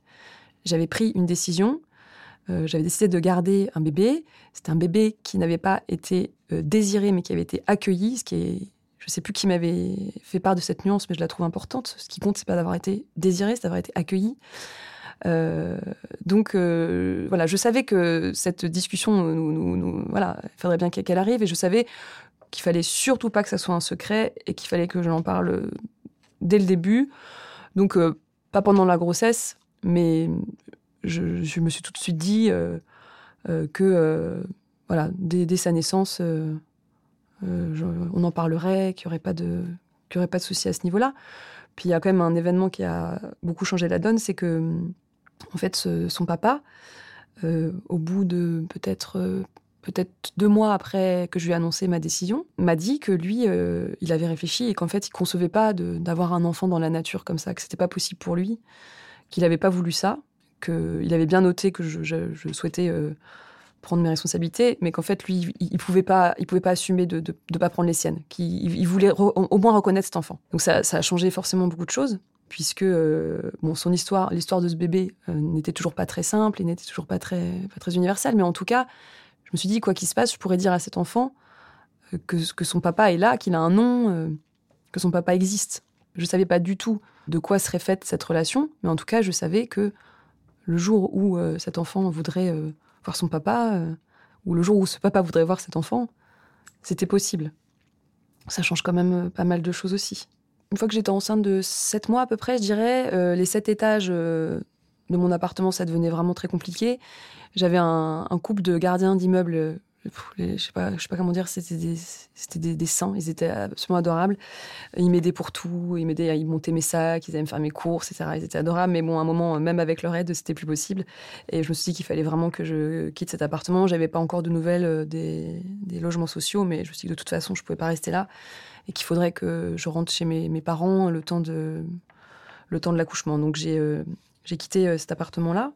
J'avais pris une décision. Euh, j'avais décidé de garder un bébé. C'était un bébé qui n'avait pas été euh, désiré, mais qui avait été accueilli, ce qui est je ne sais plus qui m'avait fait part de cette nuance, mais je la trouve importante. Ce qui compte, c'est pas d'avoir été désiré, c'est d'avoir été accueilli. Euh, donc euh, voilà, je savais que cette discussion, voilà, il faudrait bien qu'elle arrive, et je savais qu'il fallait surtout pas que ça soit un secret et qu'il fallait que je l'en parle dès le début. Donc euh, pas pendant la grossesse, mais je, me suis tout de suite dit que voilà, dès, sa naissance, on en parlerait, qu'il n'y aurait pas de qu'il aurait pas de souci à ce niveau-là. Puis il y a quand même un événement qui a beaucoup changé la donne, c'est que en fait, son papa, euh, au bout de peut-être euh, peut-être deux mois après que je lui ai annoncé ma décision, m'a dit que lui, euh, il avait réfléchi et qu'en fait, il concevait pas d'avoir un enfant dans la nature comme ça, que c'était pas possible pour lui, qu'il n'avait pas voulu ça, qu'il avait bien noté que je, souhaitais prendre mes responsabilités, mais qu'en fait, lui, il, ne pouvait pas, pouvait pas assumer de ne pas prendre les siennes, qu'il il voulait au moins reconnaître cet enfant. Donc ça a changé forcément beaucoup de choses puisque euh, bon, son histoire, l'histoire de ce bébé euh, n'était toujours pas très simple et n'était toujours pas très, pas très universelle. Mais en tout cas, je me suis dit, quoi qu'il se passe, je pourrais dire à cet enfant euh, que, que son papa est là, qu'il a un nom, que son papa existe. Je ne savais pas du tout de quoi serait faite cette relation, mais en tout cas, je savais que le jour où cet enfant voudrait voir son papa, ou le jour où ce papa voudrait voir cet enfant, c'était possible. Ça change quand même pas mal de choses aussi. Une fois que j'étais enceinte de 7 mois à peu près, je dirais, euh, les 7 étages euh, de mon appartement, ça devenait vraiment très compliqué. J'avais un, couple de gardiens d'immeubles, euh, je sais sais pas comment dire, c'était des, c'était des, saints, ils étaient absolument adorables. Ils m'aidaient pour tout, ils m'aidaient, ils montaient mes sacs, ils allaient me faire mes courses, etc. Ils étaient adorables, mais bon, à un moment, même avec leur aide, c'était plus possible. Et je me suis dit qu'il fallait vraiment que je quitte cet appartement. J'avais pas encore de nouvelles des, des logements sociaux, mais je me suis dit que de toute façon, je pouvais pas rester là et qu'il faudrait que je rentre chez mes, parents le temps de le temps de l'accouchement. Donc j'ai euh, j'ai quitté euh, cet appartement-là.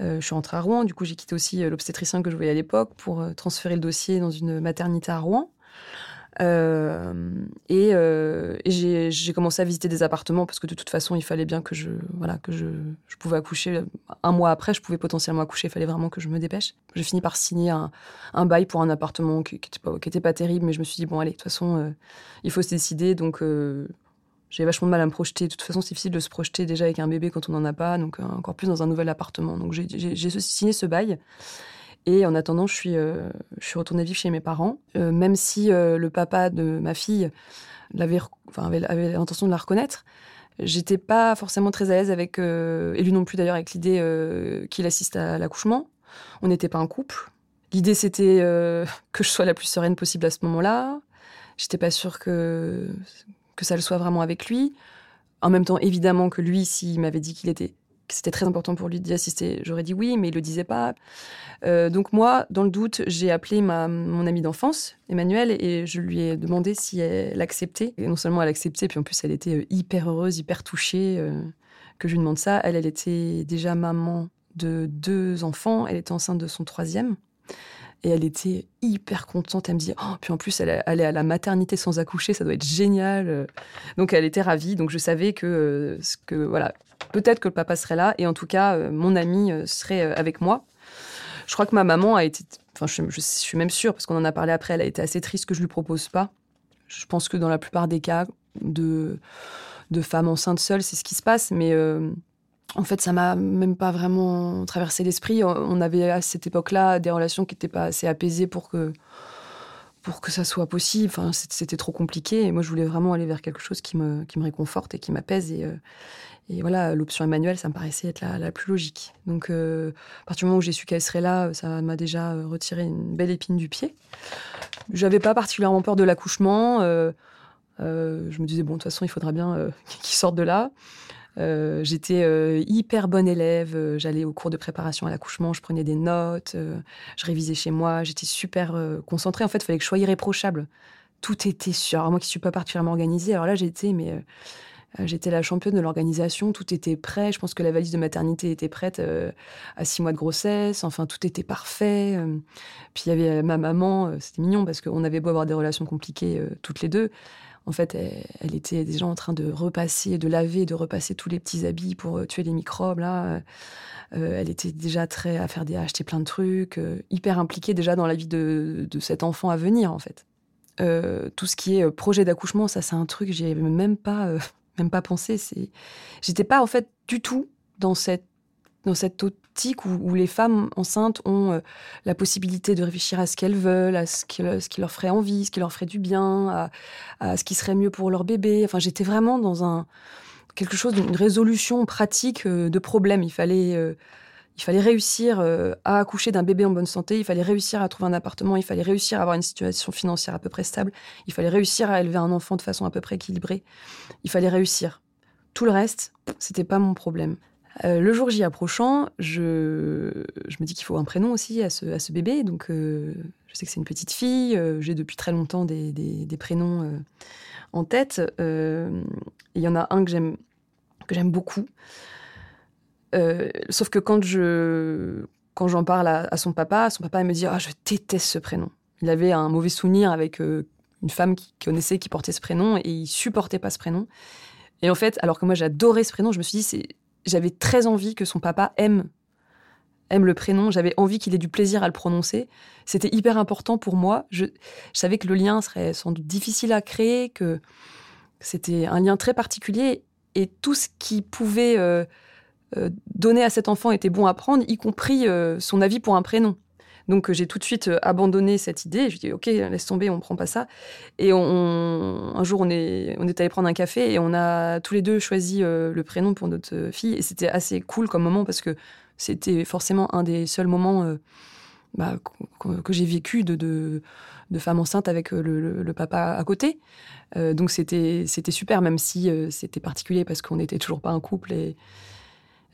Euh, je suis rentrée à Rouen. Du coup, j'ai quitté aussi l'obstétricien que je voyais à l'époque pour transférer le dossier dans une maternité à Rouen. Euh, et, euh, j'ai commencé à visiter des appartements parce que de toute façon, il fallait bien que je, voilà, que je, je pouvais accoucher. Un mois après, je pouvais potentiellement accoucher. Il fallait vraiment que je me dépêche. J'ai fini par signer un, bail pour un appartement qui n'était pas, terrible, mais je me suis dit, bon, allez, de toute façon, euh, il faut se décider. Donc, j'ai vachement de mal à me projeter. De toute façon, c'est difficile de se projeter déjà avec un bébé quand on n'en a pas, donc encore plus dans un nouvel appartement. Donc, j'ai signé ce bail. Et en attendant, je suis, euh, je suis retournée vivre chez mes parents. Euh, même si euh, le papa de ma fille avait, l'intention de la reconnaître, j'étais pas forcément très à l'aise avec, et lui non plus d'ailleurs, avec l'idée qu'il assiste à l'accouchement. On n'était pas un couple. L'idée, c'était que je sois la plus sereine possible à ce moment-là. J'étais pas sûre que, que ça le soit vraiment avec lui. En même temps, évidemment que lui, s'il m'avait dit qu'il était c'était très important pour lui d'y assister. J'aurais dit oui, mais il le disait pas. Euh, donc moi, dans le doute, j'ai appelé ma, mon amie d'enfance, Emmanuelle, et je lui ai demandé si elle acceptait. Et non seulement elle acceptait, puis en plus elle était euh, hyper heureuse, hyper touchée euh, que je lui demande ça. Elle, elle était déjà maman de deux enfants. Elle était enceinte de son troisième. Et elle était hyper contente. Elle me dit, oh, puis en plus, elle, est à la maternité sans accoucher, ça doit être génial. Donc elle était ravie. Donc je savais que, que voilà, peut-être que le papa serait là. Et en tout cas, euh, mon ami euh, serait euh, avec moi. Je crois que ma maman a été, enfin, je, suis même sûre, parce qu'on en a parlé après, elle a été assez triste que je lui propose pas. Je pense que dans la plupart des cas de, de femmes enceintes seules, c'est ce qui se passe. Mais en fait, ça m'a même pas vraiment traversé l'esprit. On avait à cette époque-là des relations qui n'étaient pas assez apaisées pour que pour que ça soit possible. Enfin, c'était trop compliqué. Et moi, je voulais vraiment aller vers quelque chose qui me, qui me réconforte et qui m'apaise. Et, et, voilà, l'option Emmanuel, ça me paraissait être la, la plus logique. Donc, euh, à partir du moment où j'ai su qu'elle serait là, ça m'a déjà retiré une belle épine du pied. J'avais pas particulièrement peur de l'accouchement. Euh, je me disais, bon, de toute façon, il faudra bien qu'il sorte de là. Euh, j'étais euh, hyper bonne élève. Euh, j'allais au cours de préparation à l'accouchement, je prenais des notes, je révisais chez moi. J'étais super concentrée. En fait, il fallait que je sois irréprochable. Tout était sûr. Alors, moi qui suis pas particulièrement organisée, alors là, j'étais, mais j'étais la championne de l'organisation. Tout était prêt. Je pense que la valise de maternité était prête à six mois de grossesse. Enfin, tout était parfait. Puis il y avait ma maman. C'était mignon parce qu'on avait beau avoir des relations compliquées toutes les deux en fait, elle, était déjà en train de repasser, de laver, de repasser tous les petits habits pour euh, tuer les microbes. Là, euh, elle était déjà très à faire des acheter plein de trucs, euh, hyper impliquée déjà dans la vie de, cet enfant à venir, en fait. tout ce qui est projet d'accouchement, ça, c'est un truc j'y avais même pas, même pas pensé. C'est, j'étais pas en fait du tout dans cette dans cette optique où, les femmes enceintes ont euh, la possibilité de réfléchir à ce qu'elles veulent, à ce qui, ce qui, leur ferait envie, ce qui leur ferait du bien, à, ce qui serait mieux pour leur bébé. Enfin, j'étais vraiment dans un quelque chose d'une résolution pratique euh, de problèmes. Il fallait euh, il fallait réussir à accoucher d'un bébé en bonne santé, il fallait réussir à trouver un appartement, il fallait réussir à avoir une situation financière à peu près stable, il fallait réussir à élever un enfant de façon à peu près équilibrée. Il fallait réussir. Tout le reste, c'était pas mon problème. Euh, le jour J approchant, je, me dis qu'il faut un prénom aussi à ce, bébé. Donc, euh, je sais que c'est une petite fille. Euh, j'ai depuis très longtemps des, des, prénoms en tête. Il y en a un que j'aime que beaucoup. sauf que quand je quand j'en parle à, son papa, son papa me dit ah je déteste ce prénom. Il avait un mauvais souvenir avec une femme qui connaissait qui portait ce prénom et il supportait pas ce prénom. Et en fait, alors que moi j'adorais ce prénom, je me suis dit j'avais très envie que son papa aime aime le prénom, j'avais envie qu'il ait du plaisir à le prononcer. C'était hyper important pour moi. Je, savais que le lien serait sans doute difficile à créer, que c'était un lien très particulier et tout ce qui pouvait euh, euh, donner à cet enfant était bon à prendre, y compris euh, son avis pour un prénom. Donc j'ai tout de suite abandonné cette idée. Je dis ok, laisse tomber, on prend pas ça. Et on, un jour on est allé prendre un café et on a tous les deux choisi le prénom pour notre fille et c'était assez cool comme moment parce que c'était forcément un des seuls moments bah, que, j'ai vécu de, femme enceinte avec le, papa à côté. donc c'était c'était super même si c'était particulier parce qu'on n'était toujours pas un couple et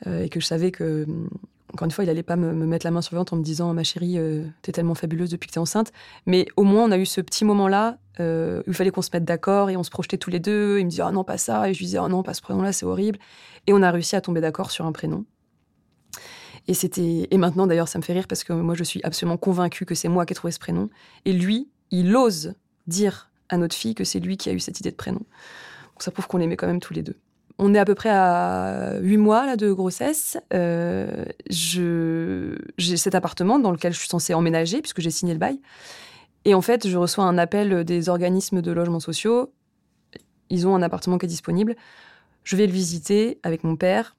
et que je savais que encore une fois, il n'allait pas me, mettre la main sur le ventre en me disant Ma chérie, euh, t'es tellement fabuleuse depuis que t'es enceinte. Mais au moins, on a eu ce petit moment-là euh, où il fallait qu'on se mette d'accord et on se projetait tous les deux. Il me disait Ah non, pas ça. Et je lui disais Ah non, pas ce prénom-là, c'est horrible. Et on a réussi à tomber d'accord sur un prénom. Et c'était et maintenant d'ailleurs ça me fait rire parce que moi je suis absolument convaincue que c'est moi qui ai trouvé ce prénom et lui il ose dire à notre fille que c'est lui qui a eu cette idée de prénom. Donc ça prouve qu'on l'aimait quand même tous les deux. On est à peu près à huit mois là, de grossesse. Euh, j'ai cet appartement dans lequel je suis censée emménager puisque j'ai signé le bail. Et en fait, je reçois un appel des organismes de logements sociaux. Ils ont un appartement qui est disponible. Je vais le visiter avec mon père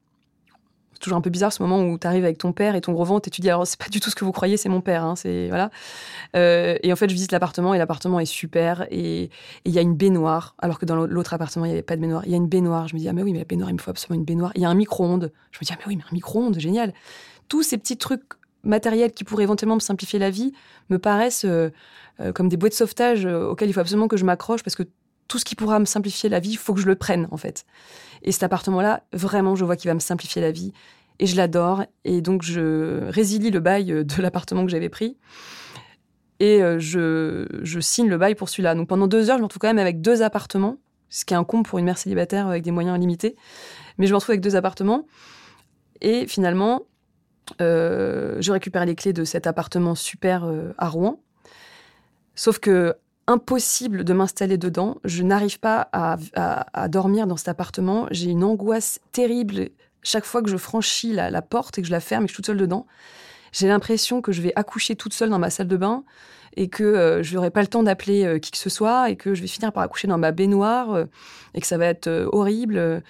toujours un peu bizarre ce moment où tu arrives avec ton père et ton gros ventre et tu dis alors c'est pas du tout ce que vous croyez, c'est mon père. Hein, c'est voilà. Euh, et en fait, je visite l'appartement et l'appartement est super et il y a une baignoire alors que dans l'autre appartement il y avait pas de baignoire. Il y a une baignoire. Je me dis ah mais oui mais la baignoire il me faut absolument une baignoire. Il y a un micro-ondes. Je me dis ah mais oui mais un micro-ondes génial. Tous ces petits trucs matériels qui pourraient éventuellement me simplifier la vie me paraissent euh, euh, comme des boîtes de sauvetage auxquelles il faut absolument que je m'accroche parce que tout ce qui pourra me simplifier la vie, il faut que je le prenne en fait. Et cet appartement-là, vraiment, je vois qu'il va me simplifier la vie. Et je l'adore. Et donc, je résilie le bail de l'appartement que j'avais pris. Et euh, je, je, signe le bail pour celui-là. Donc, pendant deux heures, je me retrouve quand même avec deux appartements, ce qui est un comble pour une mère célibataire avec des moyens limités. Mais je me retrouve avec deux appartements. Et finalement, euh, je récupère les clés de cet appartement super euh, à Rouen. Sauf que impossible de m'installer dedans. Je n'arrive pas à, dormir dans cet appartement. J'ai une angoisse terrible chaque fois que je franchis la, porte et que je la ferme et que je suis toute seule dedans. J'ai l'impression que je vais accoucher toute seule dans ma salle de bain et que euh, je n'aurai pas le temps d'appeler euh, qui que ce soit et que je vais finir par accoucher dans ma baignoire euh, et que ça va être horrible.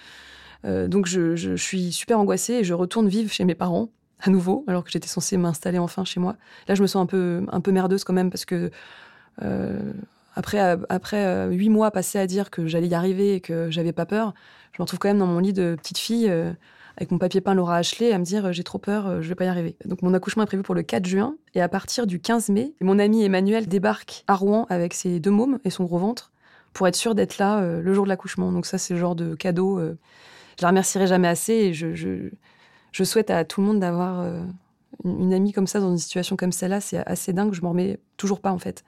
donc je, je, suis super angoissée et je retourne vivre chez mes parents à nouveau alors que j'étais censée m'installer enfin chez moi. Là je me sens un peu un peu merdeuse quand même parce que après, euh, après euh, huit mois passés à dire que j'allais y arriver et que j'avais pas peur, je me retrouve quand même dans mon lit de petite fille avec mon papier peint Laura Ashley à me dire j'ai trop peur, je vais pas y arriver. Donc mon accouchement est prévu pour le 4 juin et à partir du 15 mai, mon ami Emmanuel débarque à Rouen avec ses deux mômes et son gros ventre pour être sûr d'être là le jour de l'accouchement. Donc ça c'est le genre de cadeau. je la remercierai jamais assez et je, souhaite à tout le monde d'avoir une, amie comme ça dans une situation comme celle-là. C'est assez dingue, je m'en remets toujours pas en fait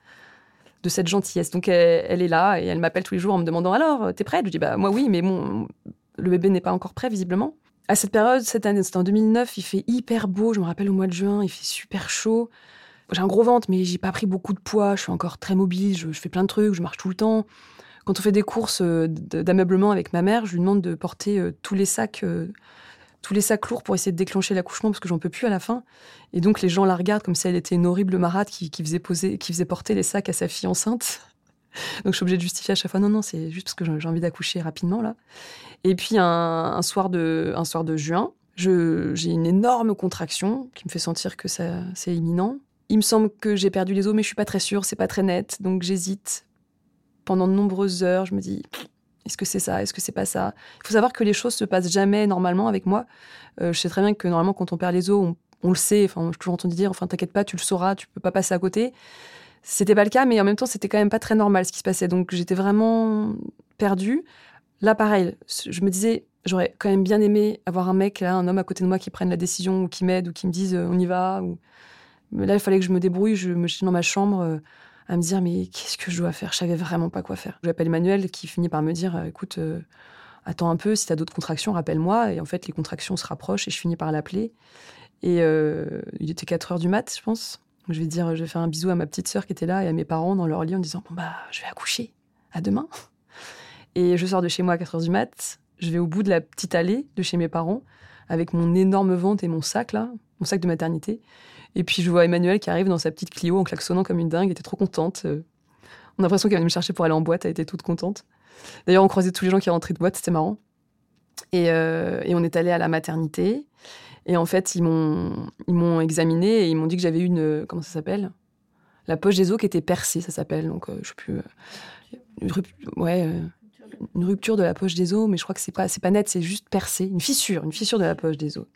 de cette gentillesse. Donc elle, est là et elle m'appelle tous les jours en me demandant alors, t'es prête? Je dis bah moi oui, mais bon, le bébé n'est pas encore prêt visiblement. À cette période, cette année, c'était en 2009, il fait hyper beau. Je me rappelle au mois de juin, il fait super chaud. J'ai un gros ventre, mais j'ai pas pris beaucoup de poids. Je suis encore très mobile. Je, fais plein de trucs. Je marche tout le temps. Quand on fait des courses euh, d'ameublement avec ma mère, je lui demande de porter euh, tous les sacs euh, tous les sacs lourds pour essayer de déclencher l'accouchement parce que j'en peux plus à la fin. Et donc les gens la regardent comme si elle était une horrible marade qui, faisait poser, qui faisait porter les sacs à sa fille enceinte. Donc je suis obligée de justifier à chaque fois. Non, non, c'est juste parce que j'ai envie d'accoucher rapidement là. Et puis un, soir de, un soir de juin, j'ai une énorme contraction qui me fait sentir que ça, c'est imminent. Il me semble que j'ai perdu les os, mais je suis pas très sûre, c'est pas très net, donc j'hésite. Pendant de nombreuses heures, je me dis, est-ce que c'est ça? Est-ce que c'est pas ça? Il faut savoir que les choses se passent jamais normalement avec moi. Euh, je sais très bien que normalement, quand on perd les os, on, le sait. Enfin, je toujours entendu dire, enfin, t'inquiète pas, tu le sauras, tu peux pas passer à côté. C'était pas le cas, mais en même temps, c'était quand même pas très normal ce qui se passait. Donc, j'étais vraiment perdue. Là, pareil, je me disais, j'aurais quand même bien aimé avoir un mec, là, un homme à côté de moi qui prenne la décision ou qui m'aide ou qui me dise, euh, on y va. Mais là, il fallait que je me débrouille. Je me suis dans ma chambre. Euh, à me dire mais qu'est-ce que je dois faire? Je savais vraiment pas quoi faire. J'appelle Emmanuel qui finit par me dire euh, écoute, euh, attends un peu, si tu as d'autres contractions, rappelle-moi. Et en fait, les contractions se rapprochent et je finis par l'appeler. Et euh, il était 4 heures du mat, je pense. Je vais dire, je vais faire un bisou à ma petite sœur qui était là et à mes parents dans leur lit en disant bon bah je vais accoucher, à demain. Et je sors de chez moi à 4 heures du mat. Je vais au bout de la petite allée de chez mes parents avec mon énorme ventre et mon sac là, mon sac de maternité. Et puis je vois Emmanuel qui arrive dans sa petite Clio en klaxonnant comme une dingue, elle était trop contente. Euh. On a l'impression qu'elle venait me chercher pour aller en boîte, elle était toute contente. D'ailleurs, on croisait tous les gens qui rentraient de boîte, c'était marrant. Et, euh, on est allé à la maternité. Et en fait, ils m'ont, examiné et ils m'ont dit que j'avais une. Euh, comment ça s'appelle? La poche des os qui était percée, ça s'appelle. Donc, je sais plus. Une, ouais, une rupture de la poche des os, mais je crois que c'est pas, pas net, c'est juste percé. Une fissure, une fissure de la poche des os.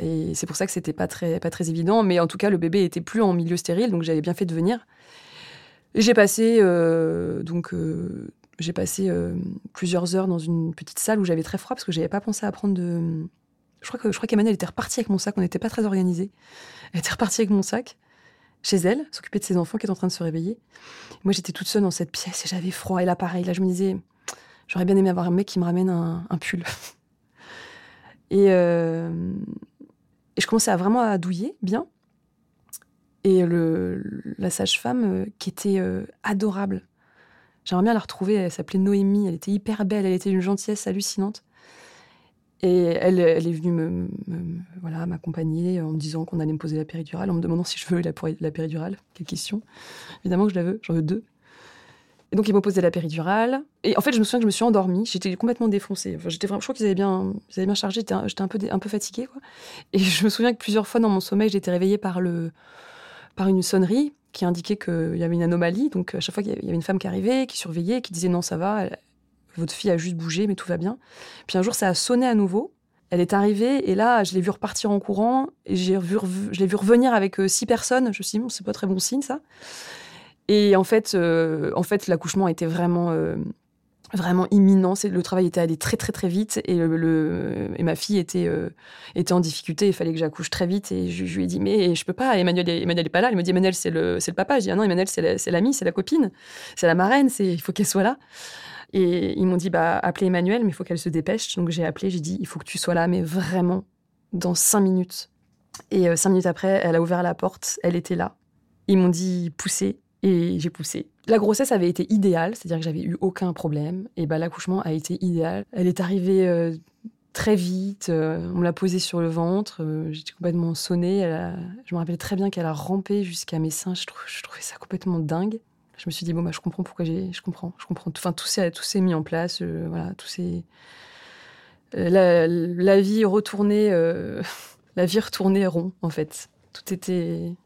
Et c'est pour ça que c'était pas très, pas très évident. Mais en tout cas, le bébé était plus en milieu stérile, donc j'avais bien fait de venir. J'ai passé, euh, donc, euh, j'ai passé euh, plusieurs heures dans une petite salle où j'avais très froid parce que j'avais pas pensé à prendre de. Je crois que je crois qu'Emmanuel était repartie avec mon sac. On n'était pas très organisés. Elle était repartie avec mon sac chez elle, s'occuper de ses enfants qui étaient en train de se réveiller. Moi, j'étais toute seule dans cette pièce et j'avais froid. Et là, pareil, là, je me disais, j'aurais bien aimé avoir un mec qui me ramène un pull. et, et je commençais à vraiment à douiller bien. Et la sage-femme, euh, qui était euh, adorable, J'aimerais bien la retrouver. Elle s'appelait Noémie. Elle était hyper belle. Elle était d'une gentillesse hallucinante. Et elle, elle est venue me, voilà, m'accompagner en me disant qu'on allait me poser la péridurale, en me demandant si je veux la, la péridurale. Quelle question Évidemment que je la veux. J'en veux deux. Et donc, ils m'ont posé la péridurale. Et en fait, je me souviens que je me suis endormie. J'étais complètement défoncée. J'étais vraiment, je crois qu'ils avaient bien, ils avaient bien chargé. J'étais un, peu, un peu fatiguée. Et je me souviens que plusieurs fois dans mon sommeil, été réveillée par, le, par une sonnerie qui indiquait qu'il y avait une anomalie. Donc, à chaque fois qu'il y avait une femme qui arrivait, qui surveillait, qui disait non, ça va, votre fille a juste bougé, mais tout va bien. Puis un jour, ça a sonné à nouveau. Elle est arrivée et là, je l'ai vu repartir en courant et j'ai vu, je l'ai vu revenir avec euh, six personnes. Je me suis dit, bon, c'est pas très bon signe ça. Et en fait, euh, en fait l'accouchement était vraiment, euh, vraiment imminent. Le travail était allé très, très, très vite et, ma fille était, euh, était en difficulté. Il fallait que j'accouche très vite. Et je, lui ai dit, mais je peux pas. Emmanuel, Emmanuel pas là. Il me dit, Emmanuel, c'est le, le papa. Je dis, ah non, Emmanuel, c'est l'amie, c'est la copine, c'est la marraine. Il faut qu'elle soit là. Et ils m'ont dit, bah, appelez Emmanuel, mais il faut qu'elle se dépêche. Donc j'ai appelé, j'ai dit, il faut que tu sois là, mais vraiment, dans cinq minutes. Et cinq minutes après, elle a ouvert la porte, elle était là. Ils m'ont dit, poussez et j'ai poussé. La grossesse avait été idéale, c'est-à-dire que j'avais eu aucun problème. Et bah, l'accouchement a été idéal. Elle est arrivée euh, très vite. Euh, on l'a posée sur le ventre. Euh, j'étais complètement sonnée. je me rappelle très bien qu'elle a rampé jusqu'à mes seins. Je, trouvais ça complètement dingue. Je me suis dit bon bah je comprends pourquoi j'ai, je comprends, je comprends. Enfin tout s'est, tout s'est mis en place. voilà, tout s'est. La, la, vie retournée, la vie retournée rond en fait. Tout était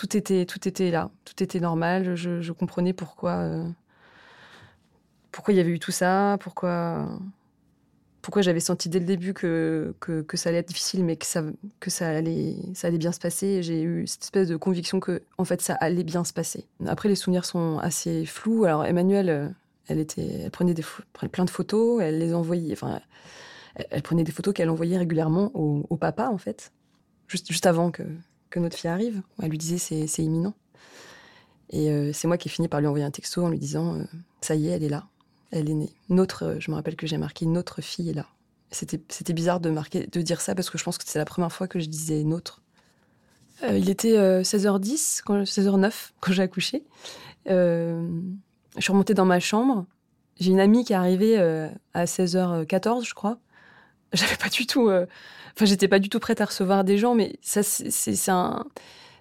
tout était, tout était là, tout était normal. Je, comprenais pourquoi, euh, pourquoi il y avait eu tout ça, pourquoi, pourquoi j'avais senti dès le début que, que, ça allait être difficile, mais que ça, que ça allait, ça allait bien se passer. J'ai eu cette espèce de conviction que, en fait, ça allait bien se passer. Après, les souvenirs sont assez flous. Alors, Emmanuel, euh, elle était, elle prenait des, plein de photos, elle les envoyait, enfin, elle, prenait des photos qu'elle envoyait régulièrement au, au, papa, en fait, juste, juste avant que, que notre fille arrive. Elle lui disait c'est imminent. Et euh, c'est moi qui ai fini par lui envoyer un texto en lui disant euh, ça y est, elle est là, elle est née. Notre, euh, je me rappelle que j'ai marqué notre fille est là. C'était bizarre de marquer, de dire ça parce que je pense que c'est la première fois que je disais notre. il était 16h10, quand, 16h09 quand j'ai accouché. je suis remontée dans ma chambre. J'ai une amie qui est arrivée à 16h14, je crois. J'avais pas du tout Enfin, j'étais pas du tout prête à recevoir des gens, mais ça, c'est un,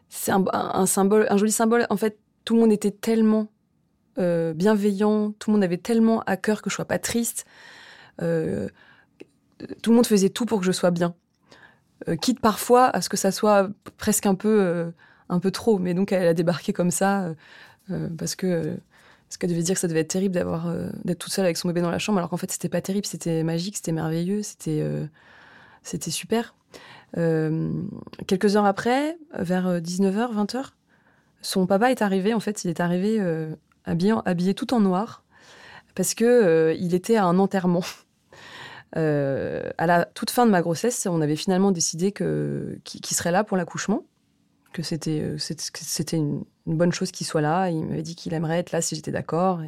c'est un, symbole, un joli symbole. En fait, tout le monde était tellement euh, bienveillant, tout le monde avait tellement à cœur que je sois pas triste. Euh, tout le monde faisait tout pour que je sois bien, euh, quitte parfois à ce que ça soit presque un peu, un peu trop. Mais donc, elle a débarqué comme ça parce que parce qu'elle devait dire que ça devait être terrible d'avoir d'être toute seule avec son bébé dans la chambre, alors qu'en fait, c'était pas terrible, c'était magique, c'était merveilleux, c'était c'était super. Euh, quelques heures après, vers 19h, 20h, son papa est arrivé. En fait, il est arrivé euh, habillé, tout en noir parce que euh, il était à un enterrement. à la toute fin de ma grossesse, on avait finalement décidé que qu'il serait là pour l'accouchement, que c'était c'était une, bonne chose qu'il soit là. Il m'avait dit qu'il aimerait être là si j'étais d'accord.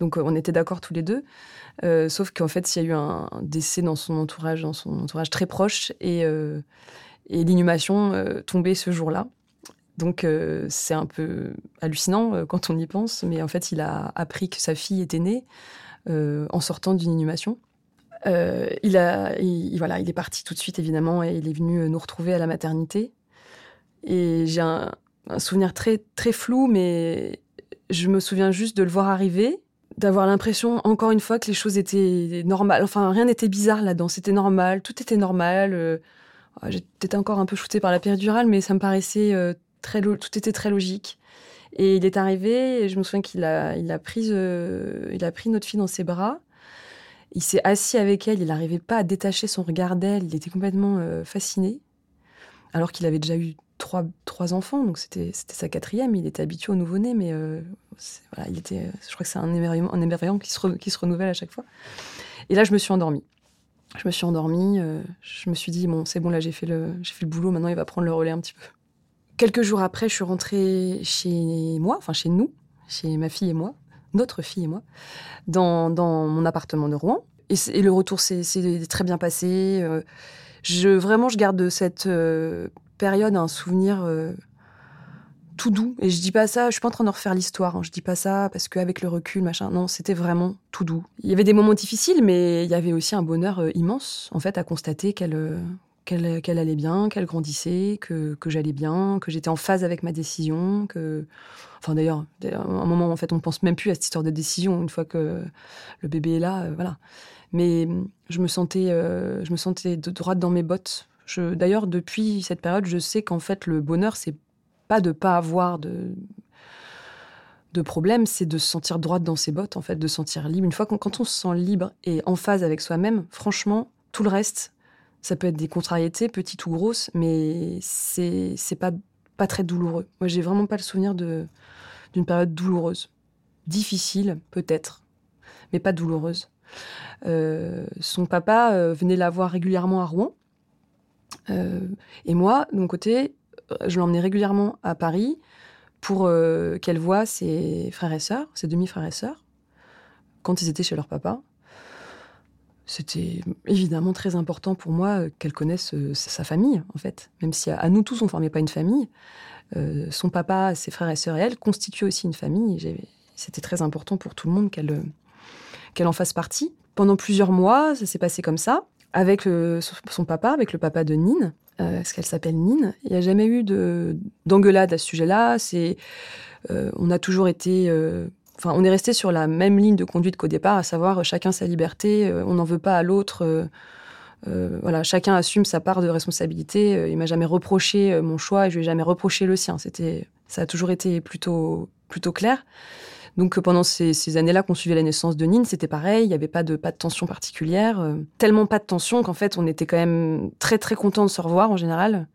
Donc on était d'accord tous les deux. Euh, sauf qu'en fait, il y a eu un décès dans son entourage, dans son entourage très proche, et, euh, l'inhumation euh, tombait ce jour-là. Donc c'est un peu hallucinant quand on y pense, mais en fait, il a appris que sa fille était née en sortant d'une inhumation. il, a, voilà, il est parti tout de suite, évidemment, et il est venu nous retrouver à la maternité. Et j'ai un, un, souvenir très, très flou, mais je me souviens juste de le voir arriver d'avoir l'impression, encore une fois, que les choses étaient normales. Enfin, rien n'était bizarre là-dedans. C'était normal, tout était normal. Euh, j'étais encore un peu shootée par la péridurale, mais ça me paraissait euh, très, tout était très logique. Et il est arrivé, et je me souviens qu'il a, il a pris, euh, il a pris notre fille dans ses bras. Il s'est assis avec elle. Il n'arrivait pas à détacher son regard d'elle. Il était complètement fasciné, alors qu'il avait déjà eu trois, trois enfants, donc c'était sa quatrième. Il était habitué au nouveau-né, mais euh, voilà, il était, je crois que c'est un émerveillement, un émerveillement qui, se qui se renouvelle à chaque fois. Et là, je me suis endormie. Je me suis endormie. Euh, je me suis dit, bon, c'est bon, là, j'ai fait, le, fait le boulot. Maintenant, il va prendre le relais un petit peu. Quelques jours après, je suis rentrée chez moi, enfin chez nous, chez ma fille et moi, notre fille et moi, dans, dans mon appartement de Rouen. Et, le retour s'est très bien passé. Euh, je, vraiment, je garde cette période un souvenir euh, tout doux. Et je dis pas ça, je suis pas en train de refaire l'histoire. Hein. Je dis pas ça parce qu'avec le recul, machin. Non, c'était vraiment tout doux. Il y avait des moments difficiles, mais il y avait aussi un bonheur euh, immense, en fait, à constater qu'elle euh, qu'elle allait bien, qu'elle grandissait, que, que j'allais bien, que j'étais en phase avec ma décision, que... Enfin d'ailleurs, à un moment, en fait, on ne pense même plus à cette histoire de décision une fois que le bébé est là, voilà. Mais je me sentais, je me sentais de droite dans mes bottes. D'ailleurs, depuis cette période, je sais qu'en fait, le bonheur, c'est pas de pas avoir de de problème, c'est de se sentir droite dans ses bottes, en fait, de se sentir libre. Une fois qu'on, quand on se sent libre et en phase avec soi-même, franchement, tout le reste, ça peut être des contrariétés, petites ou grosses, mais c'est, c'est pas, pas très douloureux. Moi, j'ai vraiment pas le souvenir de, d'une période douloureuse. Difficile, peut-être, mais pas douloureuse. Euh, son papa euh, venait la voir régulièrement à Rouen. Euh, et moi, de mon côté, je l'emmenais régulièrement à Paris pour euh, qu'elle voie ses frères et sœurs, ses demi-frères et sœurs, quand ils étaient chez leur papa. C'était évidemment très important pour moi euh, qu'elle connaisse euh, sa famille, en fait. Même si à, nous tous, on ne formait pas une famille, son papa, ses frères et sœurs et elle constituaient aussi une famille. C'était très important pour tout le monde qu'elle qu'elle en fasse partie. Pendant plusieurs mois, ça s'est passé comme ça, avec son papa, avec le papa de Nine. Euh, ce qu'elle s'appelle Nine. Il n'y a jamais eu d'engueulade à ce sujet-là. Euh, on a toujours été, euh, enfin, on est resté sur la même ligne de conduite qu'au départ, à savoir chacun sa liberté. on n'en veut pas à l'autre. voilà, chacun assume sa part de responsabilité. il m'a jamais reproché mon choix et je lui ai jamais reproché le sien. C'était, ça a toujours été plutôt, plutôt clair. Donc pendant ces, années-là qu'on suivait la naissance de Nine, c'était pareil, il n'y avait pas de, pas de tension particulière. Euh, tellement pas de tension qu'en fait on était quand même très très content de se revoir en général.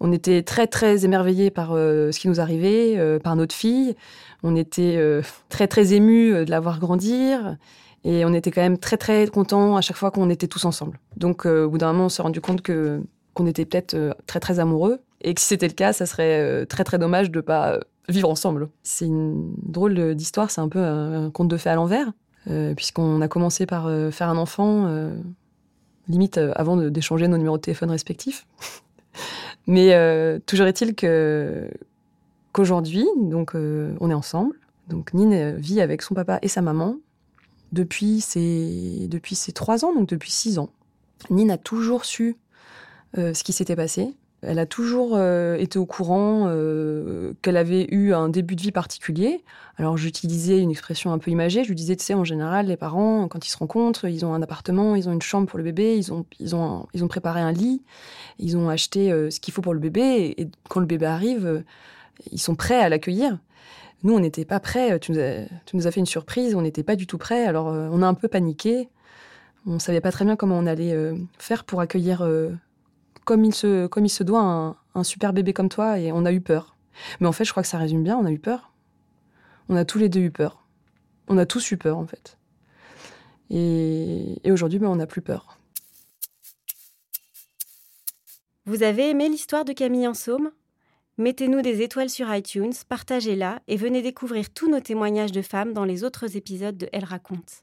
On était très très émerveillés par euh, ce qui nous arrivait, euh, par notre fille. On était très très émus de la voir grandir. Et on était quand même très très contents à chaque fois qu'on était tous ensemble. Donc au bout d'un moment on s'est rendu compte que qu'on était peut-être très très amoureux et que si c'était le cas, ça serait très très dommage de pas vivre ensemble. C'est une drôle d'histoire, c'est un peu un, conte de fées à l'envers, euh, puisqu'on a commencé par euh, faire un enfant, euh, limite avant d'échanger nos numéros de téléphone respectifs. Mais toujours est-il qu'aujourd'hui, donc on est ensemble. Donc Nine vit avec son papa et sa maman depuis ses depuis ses trois ans, donc depuis six ans. Nine a toujours su ce qui s'était passé. Elle a toujours euh, été au courant euh, qu'elle avait eu un début de vie particulier. Alors j'utilisais une expression un peu imagée. Je lui disais, tu sais, en général, les parents, quand ils se rencontrent, ils ont un appartement, ils ont une chambre pour le bébé, ils ont, ils ont, ils ont préparé un lit, ils ont acheté euh, ce qu'il faut pour le bébé. Et, quand le bébé arrive, ils sont prêts à l'accueillir. Nous, on n'était pas prêts. Tu nous, as, tu nous as fait une surprise, on n'était pas du tout prêts. Alors on a un peu paniqué. On savait pas très bien comment on allait faire pour accueillir comme il se, doit un, super bébé comme toi, et on a eu peur. Mais en fait, je crois que ça résume bien, on a eu peur. On a tous les deux eu peur. On a tous eu peur, en fait. Et, aujourd'hui, ben, on n'a plus peur. Vous avez aimé l'histoire de Camille en Saume Mettez-nous des étoiles sur iTunes, partagez-la et venez découvrir tous nos témoignages de femmes dans les autres épisodes de Elle raconte.